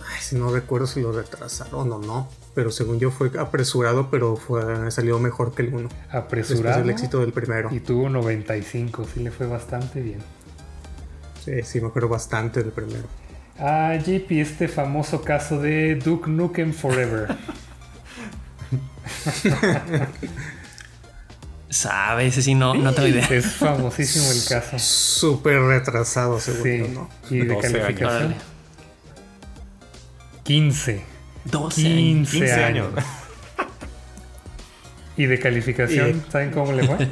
Ay, si no recuerdo si lo retrasaron o no. Pero según yo fue apresurado, pero fue, salió mejor que el 1. Después Apresurado. del éxito del primero. Y tuvo 95, sí le fue bastante bien. Sí, sí, me acuerdo bastante del primero. Ah, JP, este famoso caso de Duke Nukem Forever. Sabe, ese sí no, no tengo idea. es famosísimo el caso. Súper retrasado, según Sí. ¿no? ¿Y de 12 calificación? Órale. 15. 12 15, 15 años. años. ¿Y de calificación? ¿Saben cómo le fue?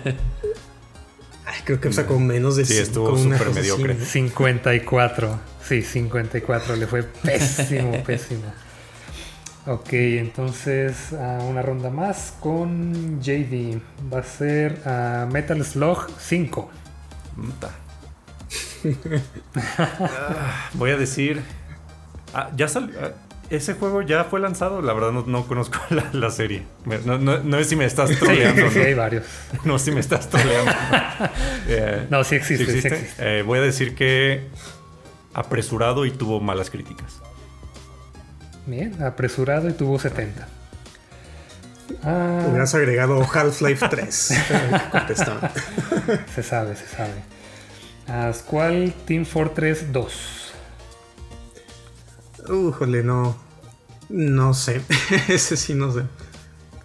Creo que sacó menos de Sí, cinco, estuvo súper así, mediocre. ¿no? 54. Sí, 54. Le fue pésimo, pésimo. Ok, entonces una ronda más con JD. Va a ser ah, Metal Slug 5. Puta. Ah, Voy a decir. ah, ya sal- ah, Ese juego ya fue lanzado. La verdad, no, no conozco la, la serie. No, no, no es si me estás troleando. sí, ¿no? hay varios. No, si me estás troleando. Eh, No, sí existe, sí existe. Eh, voy a decir que apresurado y tuvo malas críticas. Bien, apresurado y tuvo 70. Ah, Hubieras agregado Half-Life 3. eh, contestaban. se sabe, se sabe. Squall Team Fortress 2. Újole, no. No sé. Ese sí no sé.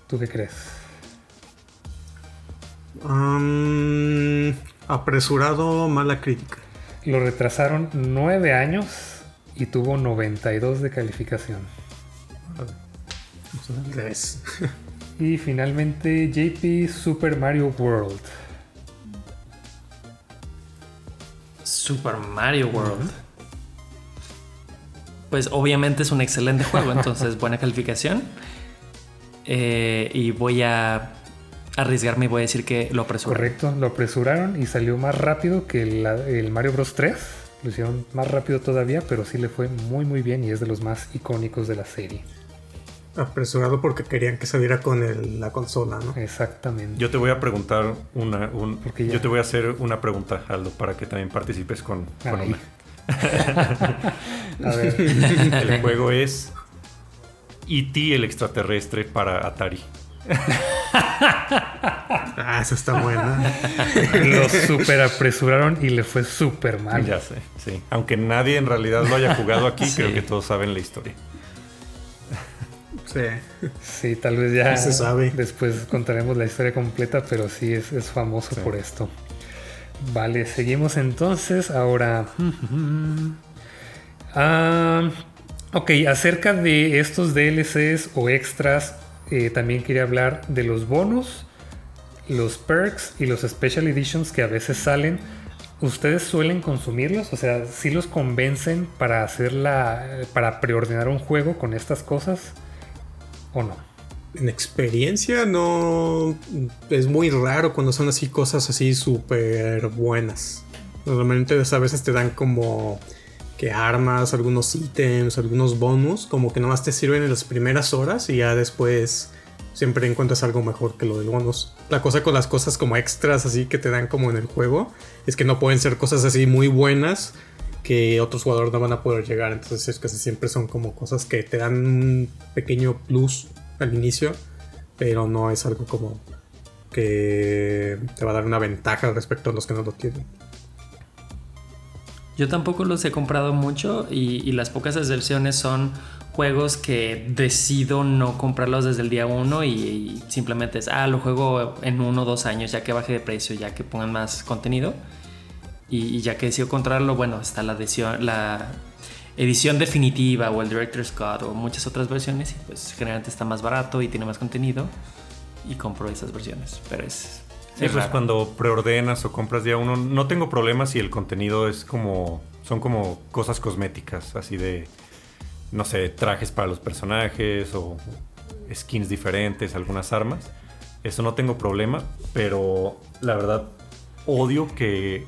¿Tú qué crees? Apresurado, mala crítica. Lo retrasaron 9 años y tuvo 92 de calificación. Revés. Y finalmente JP Super Mario World. Super Mario World. Pues obviamente es un excelente juego, entonces buena calificación. Eh, y voy a arriesgarme y voy a decir que lo apresuré. Correcto, lo apresuraron y salió más rápido que el, el Mario Bros 3. Lo hicieron más rápido todavía, pero sí le fue muy muy bien y es de los más icónicos de la serie. Apresurado porque querían que saliera con el- la consola, ¿no? Exactamente. Yo te voy a preguntar una. un- Porque ya- yo te voy a hacer una pregunta, Aldo, para que también participes con, con una. A ver, El juego es E.T. el extraterrestre para Atari. Ah, esa está buena. lo super apresuraron y le fue súper mal. Ya sé, sí. Aunque nadie en realidad lo haya jugado aquí, Sí. creo que todos saben la historia. Sí. Sí, tal vez ya se sabe. después contaremos la historia completa, pero sí es, es famoso Sí. por esto. Vale, seguimos entonces. Ahora. Ah, ok, acerca de estos DLCs o extras, eh, también quería hablar de los bonus, los perks y los special editions que a veces salen. ¿Ustedes suelen consumirlos? O sea, ¿sí los convencen para hacer la, para preordenar un juego con estas cosas? ¿O no? En experiencia no es muy raro cuando son así cosas así súper buenas. Normalmente a veces te dan como que armas, algunos ítems, algunos bonus, como que nomás te sirven en las primeras horas y ya después siempre encuentras algo mejor que lo del bonus. La cosa con las cosas como extras así que te dan como en el juego es que no pueden ser cosas así muy buenas que otros jugadores no van a poder llegar. Entonces casi siempre son como cosas que te dan un pequeño plus al inicio, pero no es algo como que te va a dar una ventaja respecto a los que no lo tienen. Yo tampoco los he comprado mucho y, las pocas excepciones son juegos que decido no comprarlos desde el día uno y, simplemente es, ah, lo juego en uno o dos años ya que baje de precio, ya que pongan más contenido. Y, ya que decido comprarlo, bueno, está la edición, la edición definitiva o el Director's Cut o muchas otras versiones y pues generalmente está más barato y tiene más contenido y compro esas versiones. Pero es Sí, pues cuando preordenas o compras ya uno, no tengo problemas si el contenido es como, son como cosas cosméticas, así de, no sé, trajes para los personajes o skins diferentes, algunas armas. Eso no tengo problema, pero la verdad odio que,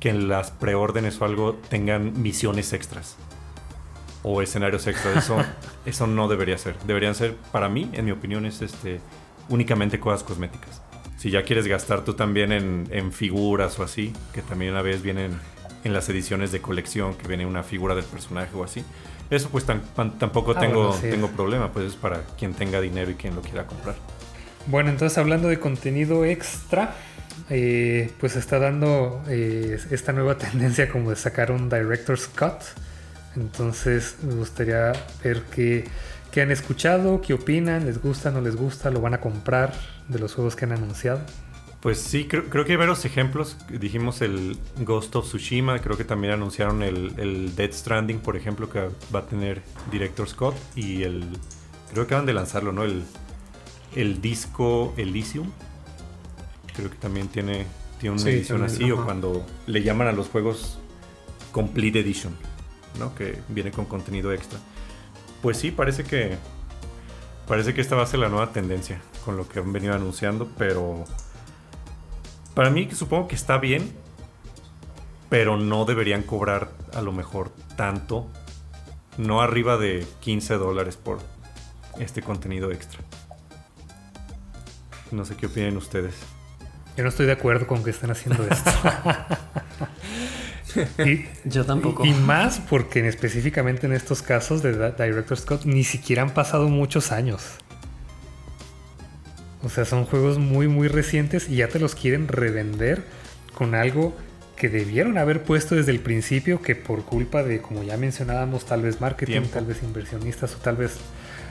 que en las preórdenes o algo tengan misiones extras o escenarios extras. Eso, eso no debería ser. Deberían ser, para mí, en mi opinión, es este, únicamente cosas cosméticas si ya quieres gastar tú también en, figuras o así, que también a veces vienen en las ediciones de colección, que viene una figura del personaje o así. Eso pues tampoco ah, tengo, tengo problema, pues es para quien tenga dinero y quien lo quiera comprar. Bueno, entonces hablando de contenido extra, eh, pues está dando eh, esta nueva tendencia como de sacar un Director's Cut. Entonces me gustaría ver qué, qué han escuchado, qué opinan, les gusta, no les gusta, lo van a comprar de los juegos que han anunciado? Pues sí, creo, que hay varios ejemplos. Dijimos el Ghost of Tsushima, creo que también anunciaron el, el Dead Stranding, por ejemplo, que va a tener Director Scott. Y el. Creo que acaban de lanzarlo, ¿no? El, el disco Elysium. Creo que también tiene, tiene una edición así, o cuando le llaman a los juegos Complete Edition, ¿no? Que viene con contenido extra. Pues sí, parece que. Parece que esta va a ser la nueva tendencia con lo que han venido anunciando, pero para mí supongo que está bien, pero no deberían cobrar a lo mejor tanto, no arriba de 15 dólares por este contenido extra. No sé qué opinan ustedes. Yo no estoy de acuerdo con que estén haciendo esto. Yo tampoco. Y, más porque específicamente en estos casos de Director Scott ni siquiera han pasado muchos años. O sea, son juegos muy, muy recientes y ya te los quieren revender con algo que debieron haber puesto desde el principio, que por culpa de, como ya mencionábamos, tal vez marketing, tal vez inversionistas o tal vez,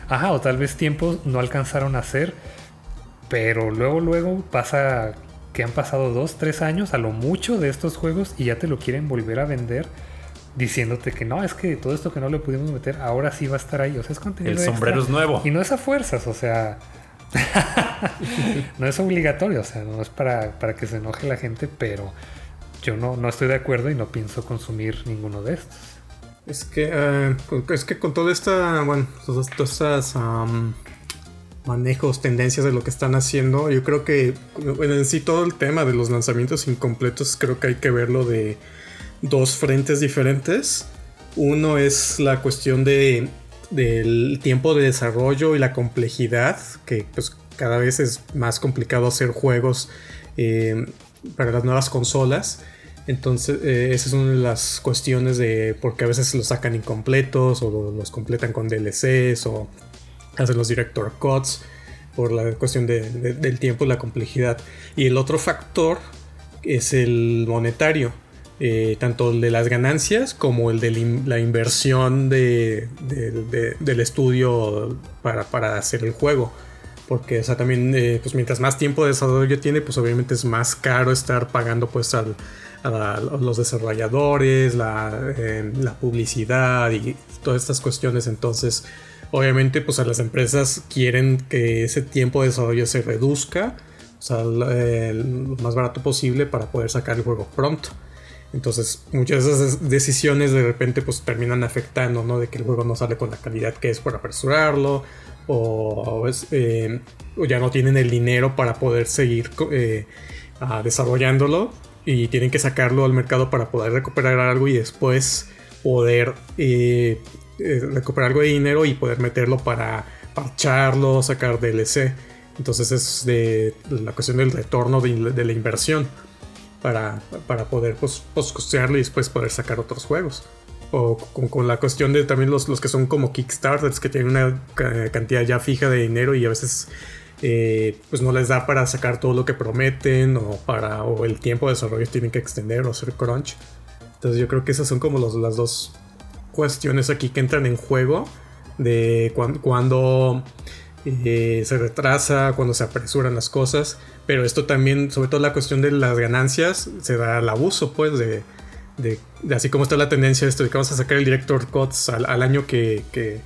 ajá, o tal vez tiempos no alcanzaron a hacer, pero luego, luego pasa que han pasado dos, tres años a lo mucho de estos juegos y ya te lo quieren volver a vender diciéndote que no, es que todo esto que no le pudimos meter ahora sí va a estar ahí, o sea, es contenido. El sombrero es nuevo. Y no es a fuerzas, o sea, no es obligatorio, o sea, no es para, que se enoje la gente, pero yo no, no estoy de acuerdo y no pienso consumir ninguno de estos. Es que, eh, es que con toda esta, bueno, todas, estas manejos, tendencias de lo que están haciendo, yo creo que en sí todo el tema de los lanzamientos incompletos, creo que hay que verlo de dos frentes diferentes. Uno es la cuestión de del tiempo de desarrollo y la complejidad, que pues cada vez es más complicado hacer juegos eh, para las nuevas consolas. Entonces, eh, esa es una de las cuestiones de porque a veces los sacan incompletos o los completan con DLCs o hacen los director cuts por la cuestión del tiempo y la complejidad. Y el otro factor es el monetario eh, tanto el de las ganancias como el de la inversión de, del estudio para, hacer el juego. Porque, o también, eh, pues mientras más tiempo de desarrollo tiene, pues obviamente es más caro estar pagando pues a los desarrolladores, eh, la, publicidad y todas estas cuestiones. Entonces, obviamente, pues a las empresas quieren que ese tiempo de desarrollo se reduzca, o sea, lo más barato posible para poder sacar el juego pronto. Entonces, muchas de esas decisiones de repente pues terminan afectando, ¿no? De que el juego no sale con la calidad que es por apresurarlo, o, eh, ya no tienen el dinero para poder seguir eh, ah, desarrollándolo y tienen que sacarlo al mercado para poder recuperar algo y después poder eh, recuperar algo de dinero y poder meterlo para parcharlo, sacar DLC. Entonces es de la cuestión del retorno de la inversión. para, para poder pues, costearlo y después poder sacar otros juegos. O con, la cuestión de también los, los que son como Kickstarters, que tienen una cantidad ya fija de dinero y a veces eh, pues no les da para sacar todo lo que prometen o para o el tiempo de desarrollo tienen que extender o hacer crunch. Entonces yo creo que esas son como los, las dos cuestiones aquí que entran en juego de cuando eh, se retrasa, cuando se apresuran las cosas. Pero esto también, sobre todo la cuestión de las ganancias, se da el abuso, pues, de, de, así como está la tendencia de esto de que vamos a sacar el director cuts al, año que, que,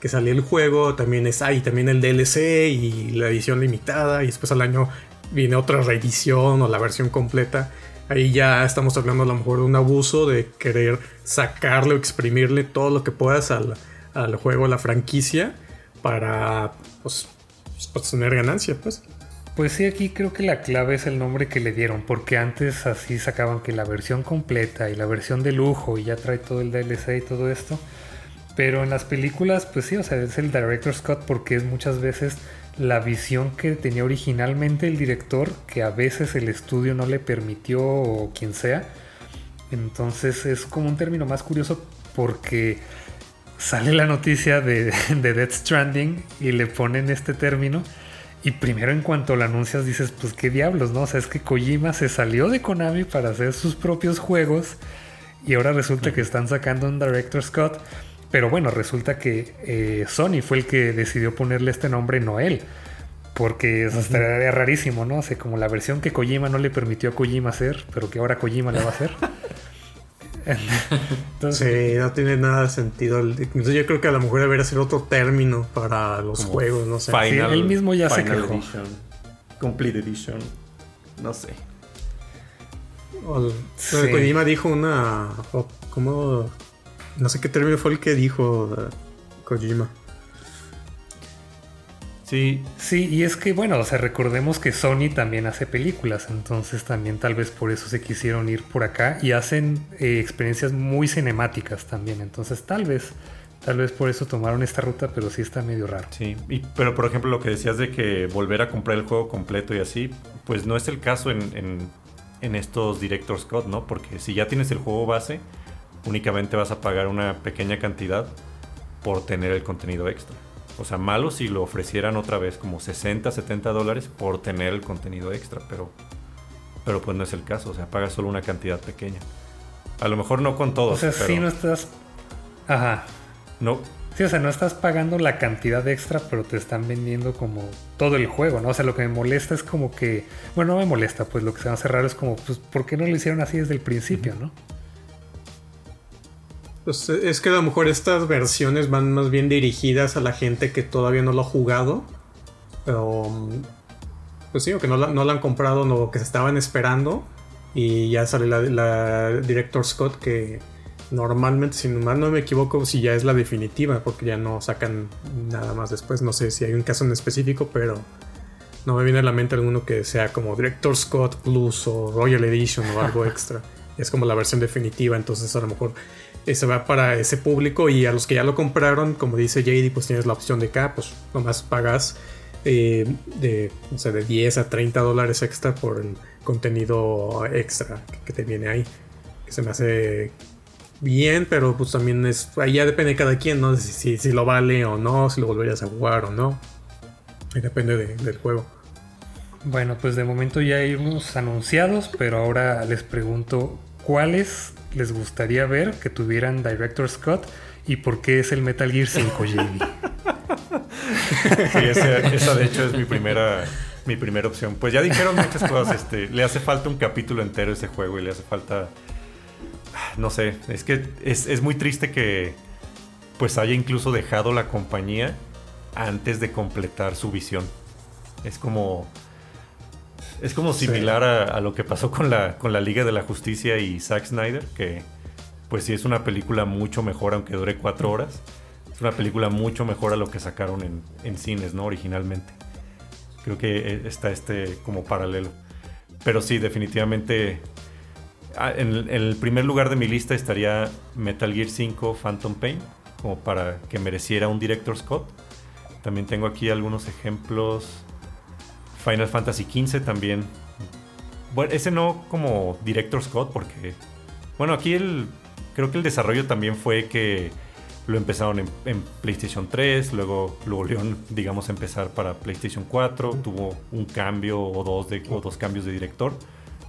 que, salió el juego, también es ahí, también el DLC y la edición limitada, y después al año viene otra reedición o la versión completa. Ahí ya estamos hablando a lo mejor de un abuso de querer sacarle o exprimirle todo lo que puedas al, al juego, a la franquicia, para pues, pues, tener ganancia, pues. Pues sí, aquí creo que la clave es el nombre que le dieron, porque antes así sacaban que la versión completa y la versión de lujo y ya trae todo el DLC y todo esto. Pero en las películas, pues sí, o sea, es el director Scott porque es muchas veces la visión que tenía originalmente el director, que a veces el estudio no le permitió o quien sea. Entonces es como un término más curioso porque sale la noticia de, de Death Stranding y le ponen este término. Y primero en cuanto lo anuncias dices, pues qué diablos, ¿no? O sea, es que Kojima se salió de Konami para hacer sus propios juegos y ahora resulta que están sacando un Director Scott. Pero bueno, resulta que eh, Sony fue el que decidió ponerle este nombre, no él. Porque eso estaría rarísimo, ¿no? O sea, como la versión que Kojima no le permitió a Kojima hacer, pero que ahora Kojima la va a hacer. sí, no tiene nada de sentido. Entonces yo creo que a lo mejor debería ser otro término para los juegos, no sé. Final, él mismo ya se quejó. Edition, Complete Edition, no sé. Kojima dijo una... ¿Cómo? No sé qué término fue el que dijo eh, Kojima. Sí. Sí, y es que, bueno, o sea, recordemos que Sony también hace películas, entonces también tal vez por eso se quisieron ir por acá y hacen eh, experiencias muy cinemáticas también, entonces tal vez, tal vez por eso tomaron esta ruta, pero sí está medio raro. Sí, y, pero por ejemplo lo que decías de que volver a comprar el juego completo y así, pues no es el caso en, en estos Director Scott, ¿no? Porque si ya tienes el juego base, únicamente vas a pagar una pequeña cantidad por tener el contenido extra. O sea, malo si lo ofrecieran otra vez como 60, 70 dólares por tener el contenido extra, pero, pero pues no es el caso, o sea, pagas solo una cantidad pequeña. A lo mejor no con todos. O sea, si no estás... Ajá. No. Sí, o sea, no estás pagando la cantidad extra, pero te están vendiendo como todo el juego, ¿no? O sea, lo que me molesta es como que... Bueno, no me molesta, pues lo que se va a hacer raro es como, pues, ¿por qué no lo hicieron así desde el principio, no? Pues es que a lo mejor estas versiones van más bien dirigidas a la gente que todavía no lo ha jugado. Pero, pues sí, o que no la, no han comprado, no, que se estaban esperando. Y ya sale la, Director Scott que normalmente, si mal no me equivoco, si ya es la definitiva, porque ya no sacan nada más después. No sé si hay un caso en específico, pero no me viene a la mente alguno que sea como Director Scott Plus o Royal Edition o algo extra. Es como la versión definitiva, entonces a lo mejor se va para ese público y a los que ya lo compraron, como dice JD, pues tienes la opción de acá, pues nomás pagas eh, de, no sé, de 10 a 30 dólares extra por el contenido extra que te viene ahí. Que se me hace bien, pero pues también es, ahí ya depende de cada quien, ¿no? Si, si, lo vale o no, si lo volverías a jugar o no. depende del juego. Bueno, pues de momento ya hay unos anunciados, pero ahora les pregunto, ¿cuáles les gustaría ver que tuvieran Director Scott y por qué es el Metal Gear 5, JD. sí, esa, de hecho es mi primera, mi primera opción. Pues ya dijeron muchas cosas. Este, le hace falta un capítulo entero a ese juego y le hace falta. No sé, es que es, es muy triste que pues haya incluso dejado la compañía antes de completar su visión. Es como es como similar a, lo que pasó con la, con la Liga de la Justicia y Zack Snyder, que pues sí es una película mucho mejor, aunque dure cuatro horas. Es una película mucho mejor a lo que sacaron en, cines, ¿no? Originalmente. Creo que eh, está este como paralelo. Pero sí, definitivamente. Ah, en, en, el primer lugar de mi lista estaría Metal Gear 5 Phantom Pain, como para que mereciera un Director Scott. También tengo aquí algunos ejemplos. Final Fantasy XV también Bueno, ese no como Director Scott, porque. Bueno, aquí el. Creo que el desarrollo también fue que lo empezaron en, PlayStation 3, luego lo volvieron, digamos, a empezar para PlayStation 4. Tuvo un cambio o dos, de, o dos cambios de director.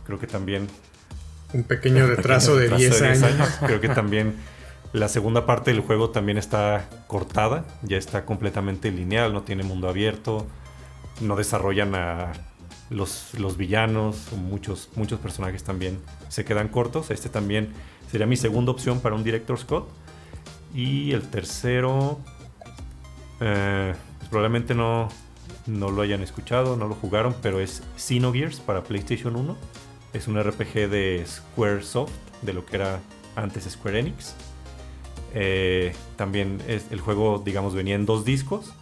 Creo que también. Un pequeño retraso, de, 10 años. Creo que también la segunda parte del juego también está cortada, ya está completamente lineal, no tiene mundo abierto, no desarrollan a los, villanos, muchos, personajes también se quedan cortos. Este también sería mi segunda opción para un Director Scott. Y el tercero, eh, pues probablemente no, no lo hayan escuchado, no lo jugaron, pero es Xenogears para PlayStation 1. Es un RPG de Squaresoft, de lo que era antes Square Enix. Eh, también es, el juego, digamos, venía en dos discos.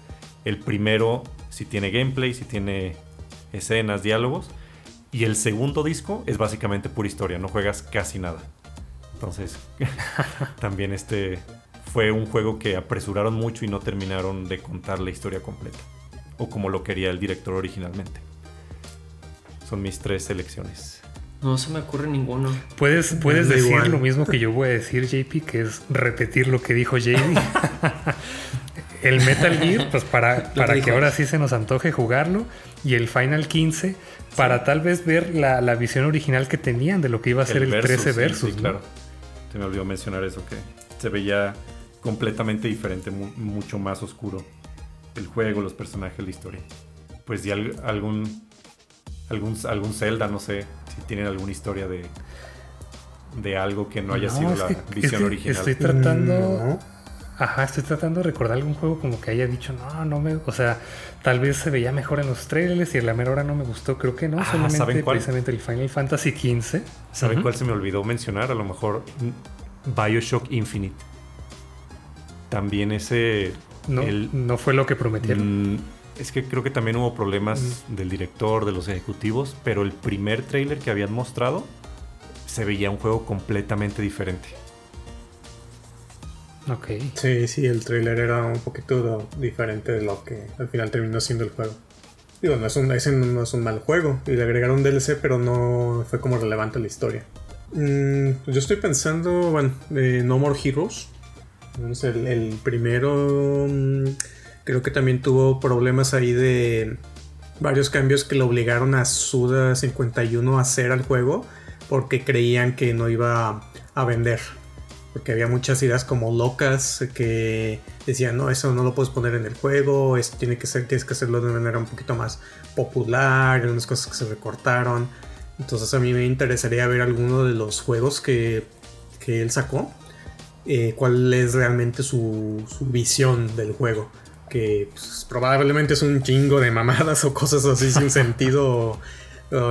El primero si tiene gameplay, si tiene escenas, diálogos. Y el segundo disco es básicamente pura historia, no juegas casi nada. Entonces, también este fue un juego que apresuraron mucho y no terminaron de contar la historia completa. O como lo quería el director originalmente. Son mis tres selecciones. No se me ocurre ninguno. Puedes, puedes decir lo mismo que yo voy a decir, JP, que es repetir lo que dijo JP. el Metal Gear, pues para, para que ahora sí se nos antoje jugarlo. Y el Final 15, para tal vez ver la, visión original que tenían de lo que iba a ser el, 13 versus. Sí, claro. Se me olvidó mencionar eso, que se veía completamente diferente, mucho más oscuro. El juego, los personajes, la historia. Pues y algún, algún, algún Zelda, no sé si tienen alguna historia de, de algo que no haya sido la visión original. Estoy tratando. Ajá, estoy tratando de recordar algún juego como que haya dicho, no, no me. O sea, tal vez se veía mejor en los trailers y en la mera hora no me gustó. Creo que no, ah, solamente precisamente el Final Fantasy XV. ¿Saben cuál se me olvidó mencionar? A lo mejor Bioshock Infinite. También ese. No, no fue lo que prometieron. Mm, es que creo que también hubo problemas del director, de los ejecutivos, pero el primer trailer que habían mostrado se veía un juego completamente diferente. Ok. Sí, sí, el trailer era un poquito diferente de lo que al final terminó siendo el juego. Digo, no es un, ese no es un mal juego. Y le agregaron DLC, pero no fue como relevante la historia. Mm, pues yo estoy pensando, bueno, de No More Heroes. El, primero mm, creo que también tuvo problemas ahí de varios cambios que le obligaron a Suda 51 a hacer al juego porque creían que no iba a vender porque había muchas ideas como locas que decían, no, eso no lo puedes poner en el juego, esto tiene que ser, tienes que hacerlo de manera un poquito más popular, algunas cosas que se recortaron. Entonces a mí me interesaría ver alguno de los juegos que, que él sacó, eh, cuál es realmente su, su visión del juego. Que pues, probablemente es un chingo de mamadas o cosas así sin sentido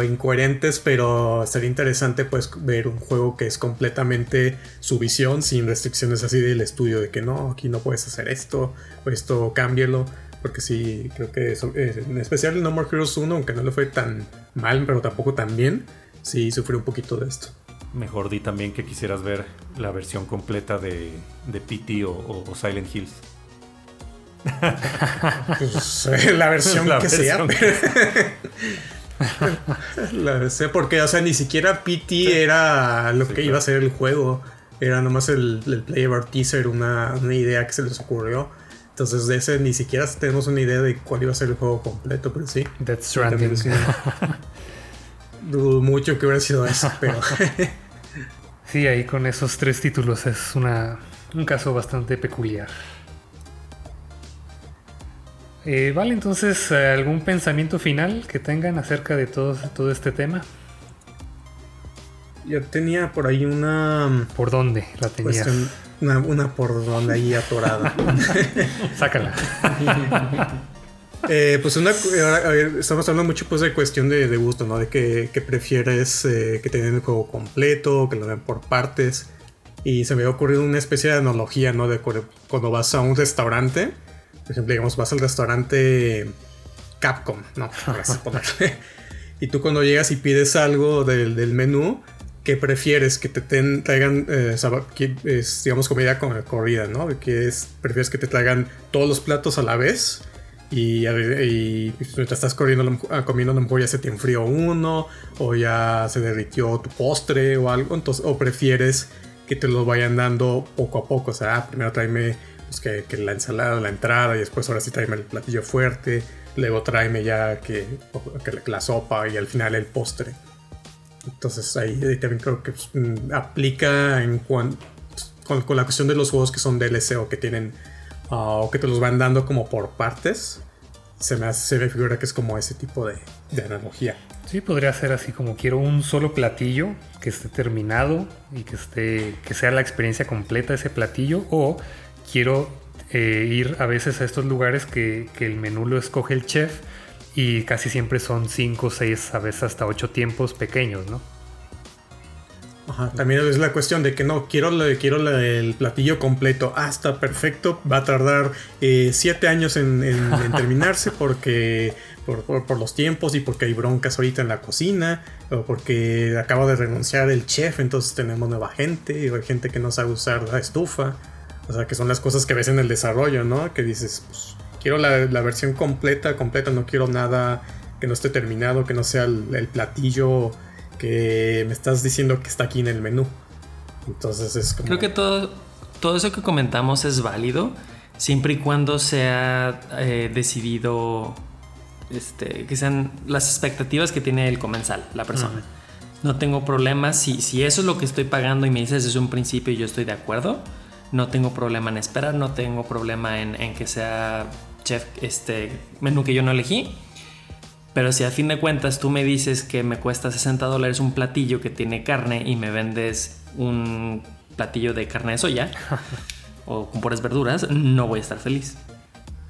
incoherentes, pero sería interesante pues ver un juego que es completamente su visión, sin restricciones así del estudio, de que no, aquí no puedes hacer esto, o esto cámbielo, porque sí, creo que eso, eh, en especial el No More Heroes 1, aunque no le fue tan mal, pero tampoco tan bien, sí sufrió un poquito de esto. Mejor di también que quisieras ver la versión completa de, de PT o, Silent Hills. Pues, eh, la versión que sea. sé porque, o sea, ni siquiera PT era lo que iba a ser el juego. Era nomás el, el player teaser, una, idea que se les ocurrió. Entonces, de ese ni siquiera tenemos una idea de cuál iba a ser el juego completo, pero sí. Death Stranding. Dudo mucho que hubiera sido eso, pero. sí, ahí con esos tres títulos es una, un caso bastante peculiar. Eh, vale, entonces, eh, ¿algún pensamiento final que tengan acerca de todo, todo este tema? Yo tenía por ahí una. Mm, ¿Por dónde la tenías? una, por donde ahí atorada. Sácala. Eh, pues una, estamos hablando mucho pues de cuestión de, gusto, ¿no? De que, prefieres que te den el juego completo, que lo den por partes. Y se me ha ocurrido una especie de analogía, ¿no? De cuando vas a un restaurante por ejemplo, digamos, vas al restaurante Capcom, no, ponerle. y tú cuando llegas y pides algo del, menú, ¿qué prefieres? Que te traigan, eh, digamos, comida con corrida, ¿no? Que es, prefieres que te traigan todos los platos a la vez y, y mientras estás corriendo, ah, comiendo, a lo mejor ya se te enfrió uno, o ya se derritió tu postre o algo, entonces, o prefieres que te lo vayan dando poco a poco, o sea, ah, primero tráeme pues, que, la ensalada, la entrada, y después ahora sí tráeme el platillo fuerte, luego tráeme ya que, la sopa y al final el postre. Entonces ahí, también creo que pues, mm, aplica en con, con, la cuestión de los juegos que son DLC o que tienen o que te los van dando como por partes, se me, hace, se me figura que es como ese tipo de, analogía. Sí, podría ser así como quiero un solo platillo que esté terminado y que esté que sea la experiencia completa de ese platillo o quiero eh, ir a veces a estos lugares que, que, el menú lo escoge el chef y casi siempre son 5, 6, a veces hasta 8 tiempos pequeños, ¿no? también es la cuestión de que no, quiero, quiero el platillo completo. Ah, está perfecto. Va a tardar 7 eh, años en, terminarse porque por, los tiempos y porque hay broncas ahorita en la cocina o porque acaba de renunciar el chef, entonces tenemos nueva gente o hay gente que no sabe usar la estufa. O sea, que son las cosas que ves en el desarrollo, ¿no? Que dices, pues, quiero la, versión completa, completa, no quiero nada que no esté terminado, que no sea el platillo que me estás diciendo que está aquí en el menú. Entonces es como... Creo que todo, todo eso que comentamos es válido, siempre y cuando sea eh, decidido, este, que sean las expectativas que tiene el comensal, la persona. No tengo problema, si, si eso es lo que estoy pagando y me dices desde un principio y yo estoy de acuerdo, no tengo problema en esperar, no tengo problema en, en que sea chef, este menú que yo no elegí pero si a fin de cuentas tú me dices que me cuesta 60 dólares un platillo que tiene carne y me vendes un platillo de carne de soya o con puras verduras, no voy a estar feliz.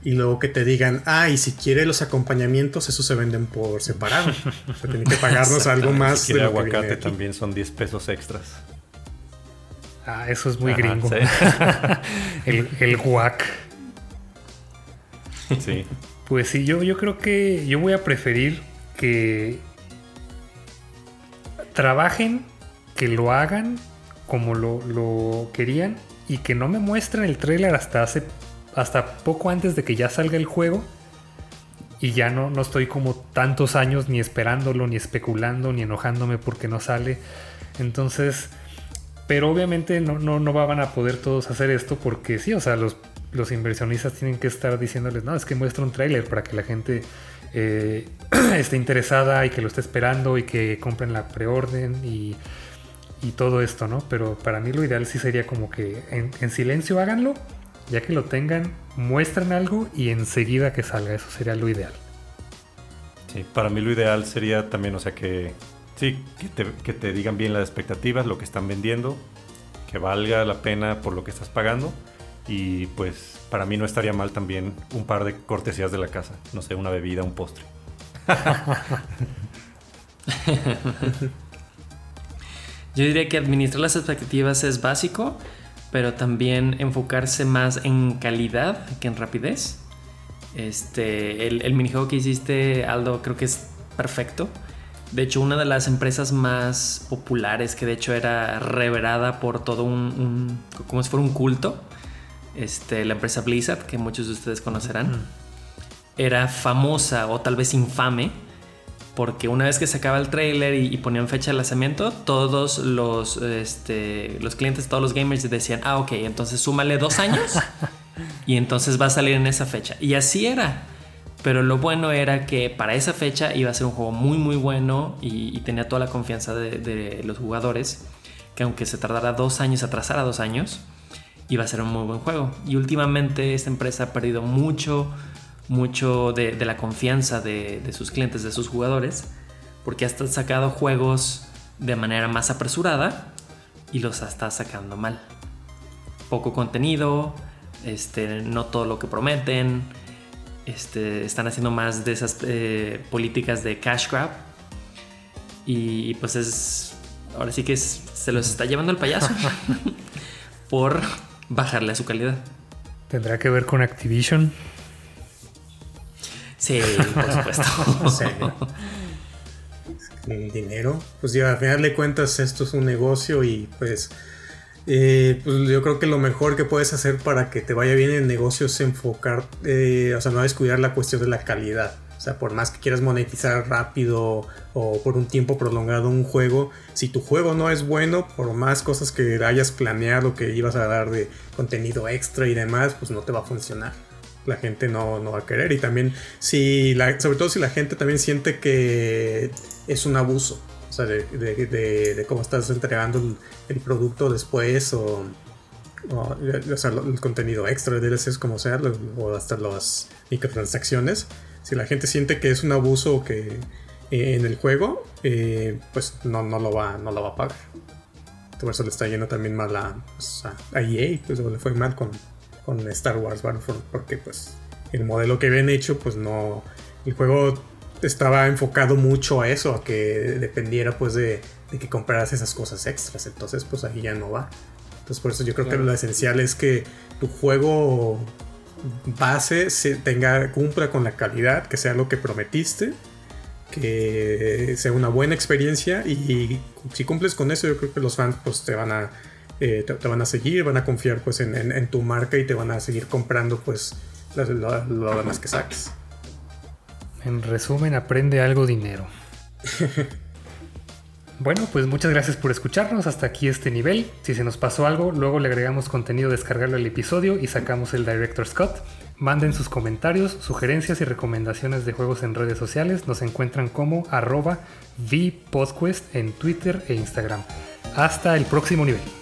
Y luego que te digan, ah, y si quiere los acompañamientos, esos se venden por separado. o sea, tienen que pagarnos algo más. Si quiere aguacate también son 10 pesos extras. Ah, eso es muy gringo. el, el guac. Sí. Pues sí, yo, yo creo que yo voy a preferir que trabajen, que lo hagan como lo, querían y que no me muestren el trailer hasta hace hasta poco antes de que ya salga el juego y ya no, no estoy como tantos años ni esperándolo, ni especulando, ni enojándome porque no sale. Entonces, pero obviamente no, no, no van a poder todos hacer esto porque sí, o sea, los los inversionistas tienen que estar diciéndoles, no, es que muestra un tráiler para que la gente eh, esté interesada y que lo esté esperando y que compren la preorden y, y, todo esto, ¿no? Pero para mí lo ideal sí sería como que en, silencio háganlo, ya que lo tengan, muestren algo y enseguida que salga, eso sería lo ideal. Sí, para mí lo ideal sería también, o sea, que sí, que te, que te digan bien las expectativas, lo que están vendiendo, que valga la pena por lo que estás pagando y pues para mí no estaría mal también un par de cortesías de la casa. No sé, una bebida, un postre. Yo diría que administrar las expectativas es básico, pero también enfocarse más en calidad que en rapidez. Este, el, el minijuego que hiciste, Aldo, creo que es perfecto. De hecho, una de las empresas más populares, que de hecho era reverada por todo un, un como si fuera un culto, este, la empresa Blizzard, que muchos de ustedes conocerán, era famosa o tal vez infame porque una vez que se acaba el trailer y, ponían fecha de lanzamiento, todos los, este, los clientes, todos los gamers decían, ah, ok, entonces súmale dos años y entonces va a salir en esa fecha. Y así era. Pero lo bueno era que para esa fecha iba a ser un juego muy muy bueno y, tenía toda la confianza de, los jugadores, que aunque se tardara dos años, atrasara dos años, iba a ser un muy buen juego. Y últimamente esta empresa ha perdido mucho, mucho de, la confianza de, sus clientes, de sus jugadores, porque hasta sacado juegos de manera más apresurada y los está sacando mal. Poco contenido, este, no todo lo que prometen, este, están haciendo más de esas eh, políticas de cash grab y pues es, ahora sí que se los está llevando el payaso por bajarle a su calidad. ¿Tendrá que ver con Activision? Sí, por supuesto. dinero. Pues ya, al final de cuentas esto es un negocio y pues Eh, pues yo creo que lo mejor que puedes hacer para que te vaya bien en negocios es enfocar, eh, o sea, no descuidar la cuestión de la calidad. O sea, por más que quieras monetizar rápido o por un tiempo prolongado un juego, si tu juego no es bueno, por más cosas que hayas planeado que ibas a dar de contenido extra y demás, pues no te va a funcionar. La gente no, no va a querer. Y también, si la, sobre todo si la gente también siente que es un abuso. O sea, de, cómo estás entregando el, producto después o, o, sea, el contenido extra de DLCs como sea, o hasta las microtransacciones. Si la gente siente que es un abuso que eh, en el juego, eh, pues no, no, lo va, no lo va a pagar. Por eso le está yendo también mal a, pues, a EA, pues le fue mal con, con Star Wars Battlefront, porque pues el modelo que habían hecho, pues no, el juego estaba enfocado mucho a eso, a que dependiera pues de, que compraras esas cosas extras. Entonces pues ahí ya no va. Entonces por eso yo creo que lo esencial es que tu juego base se tenga, cumpla con la calidad, que sea lo que prometiste, que sea una buena experiencia y, si cumples con eso yo creo que los fans pues te van a, eh, te, van a seguir, van a confiar pues en, tu marca y te van a seguir comprando pues lo, lo demás que saques. En resumen, aprende algo dinero. bueno, pues muchas gracias por escucharnos hasta aquí este nivel. Si se nos pasó algo, luego le agregamos contenido descargarlo al episodio y sacamos el Director Scott. Manden sus comentarios, sugerencias y recomendaciones de juegos en redes sociales. Nos encuentran como arroba VPodquest en Twitter e Instagram. Hasta el próximo nivel.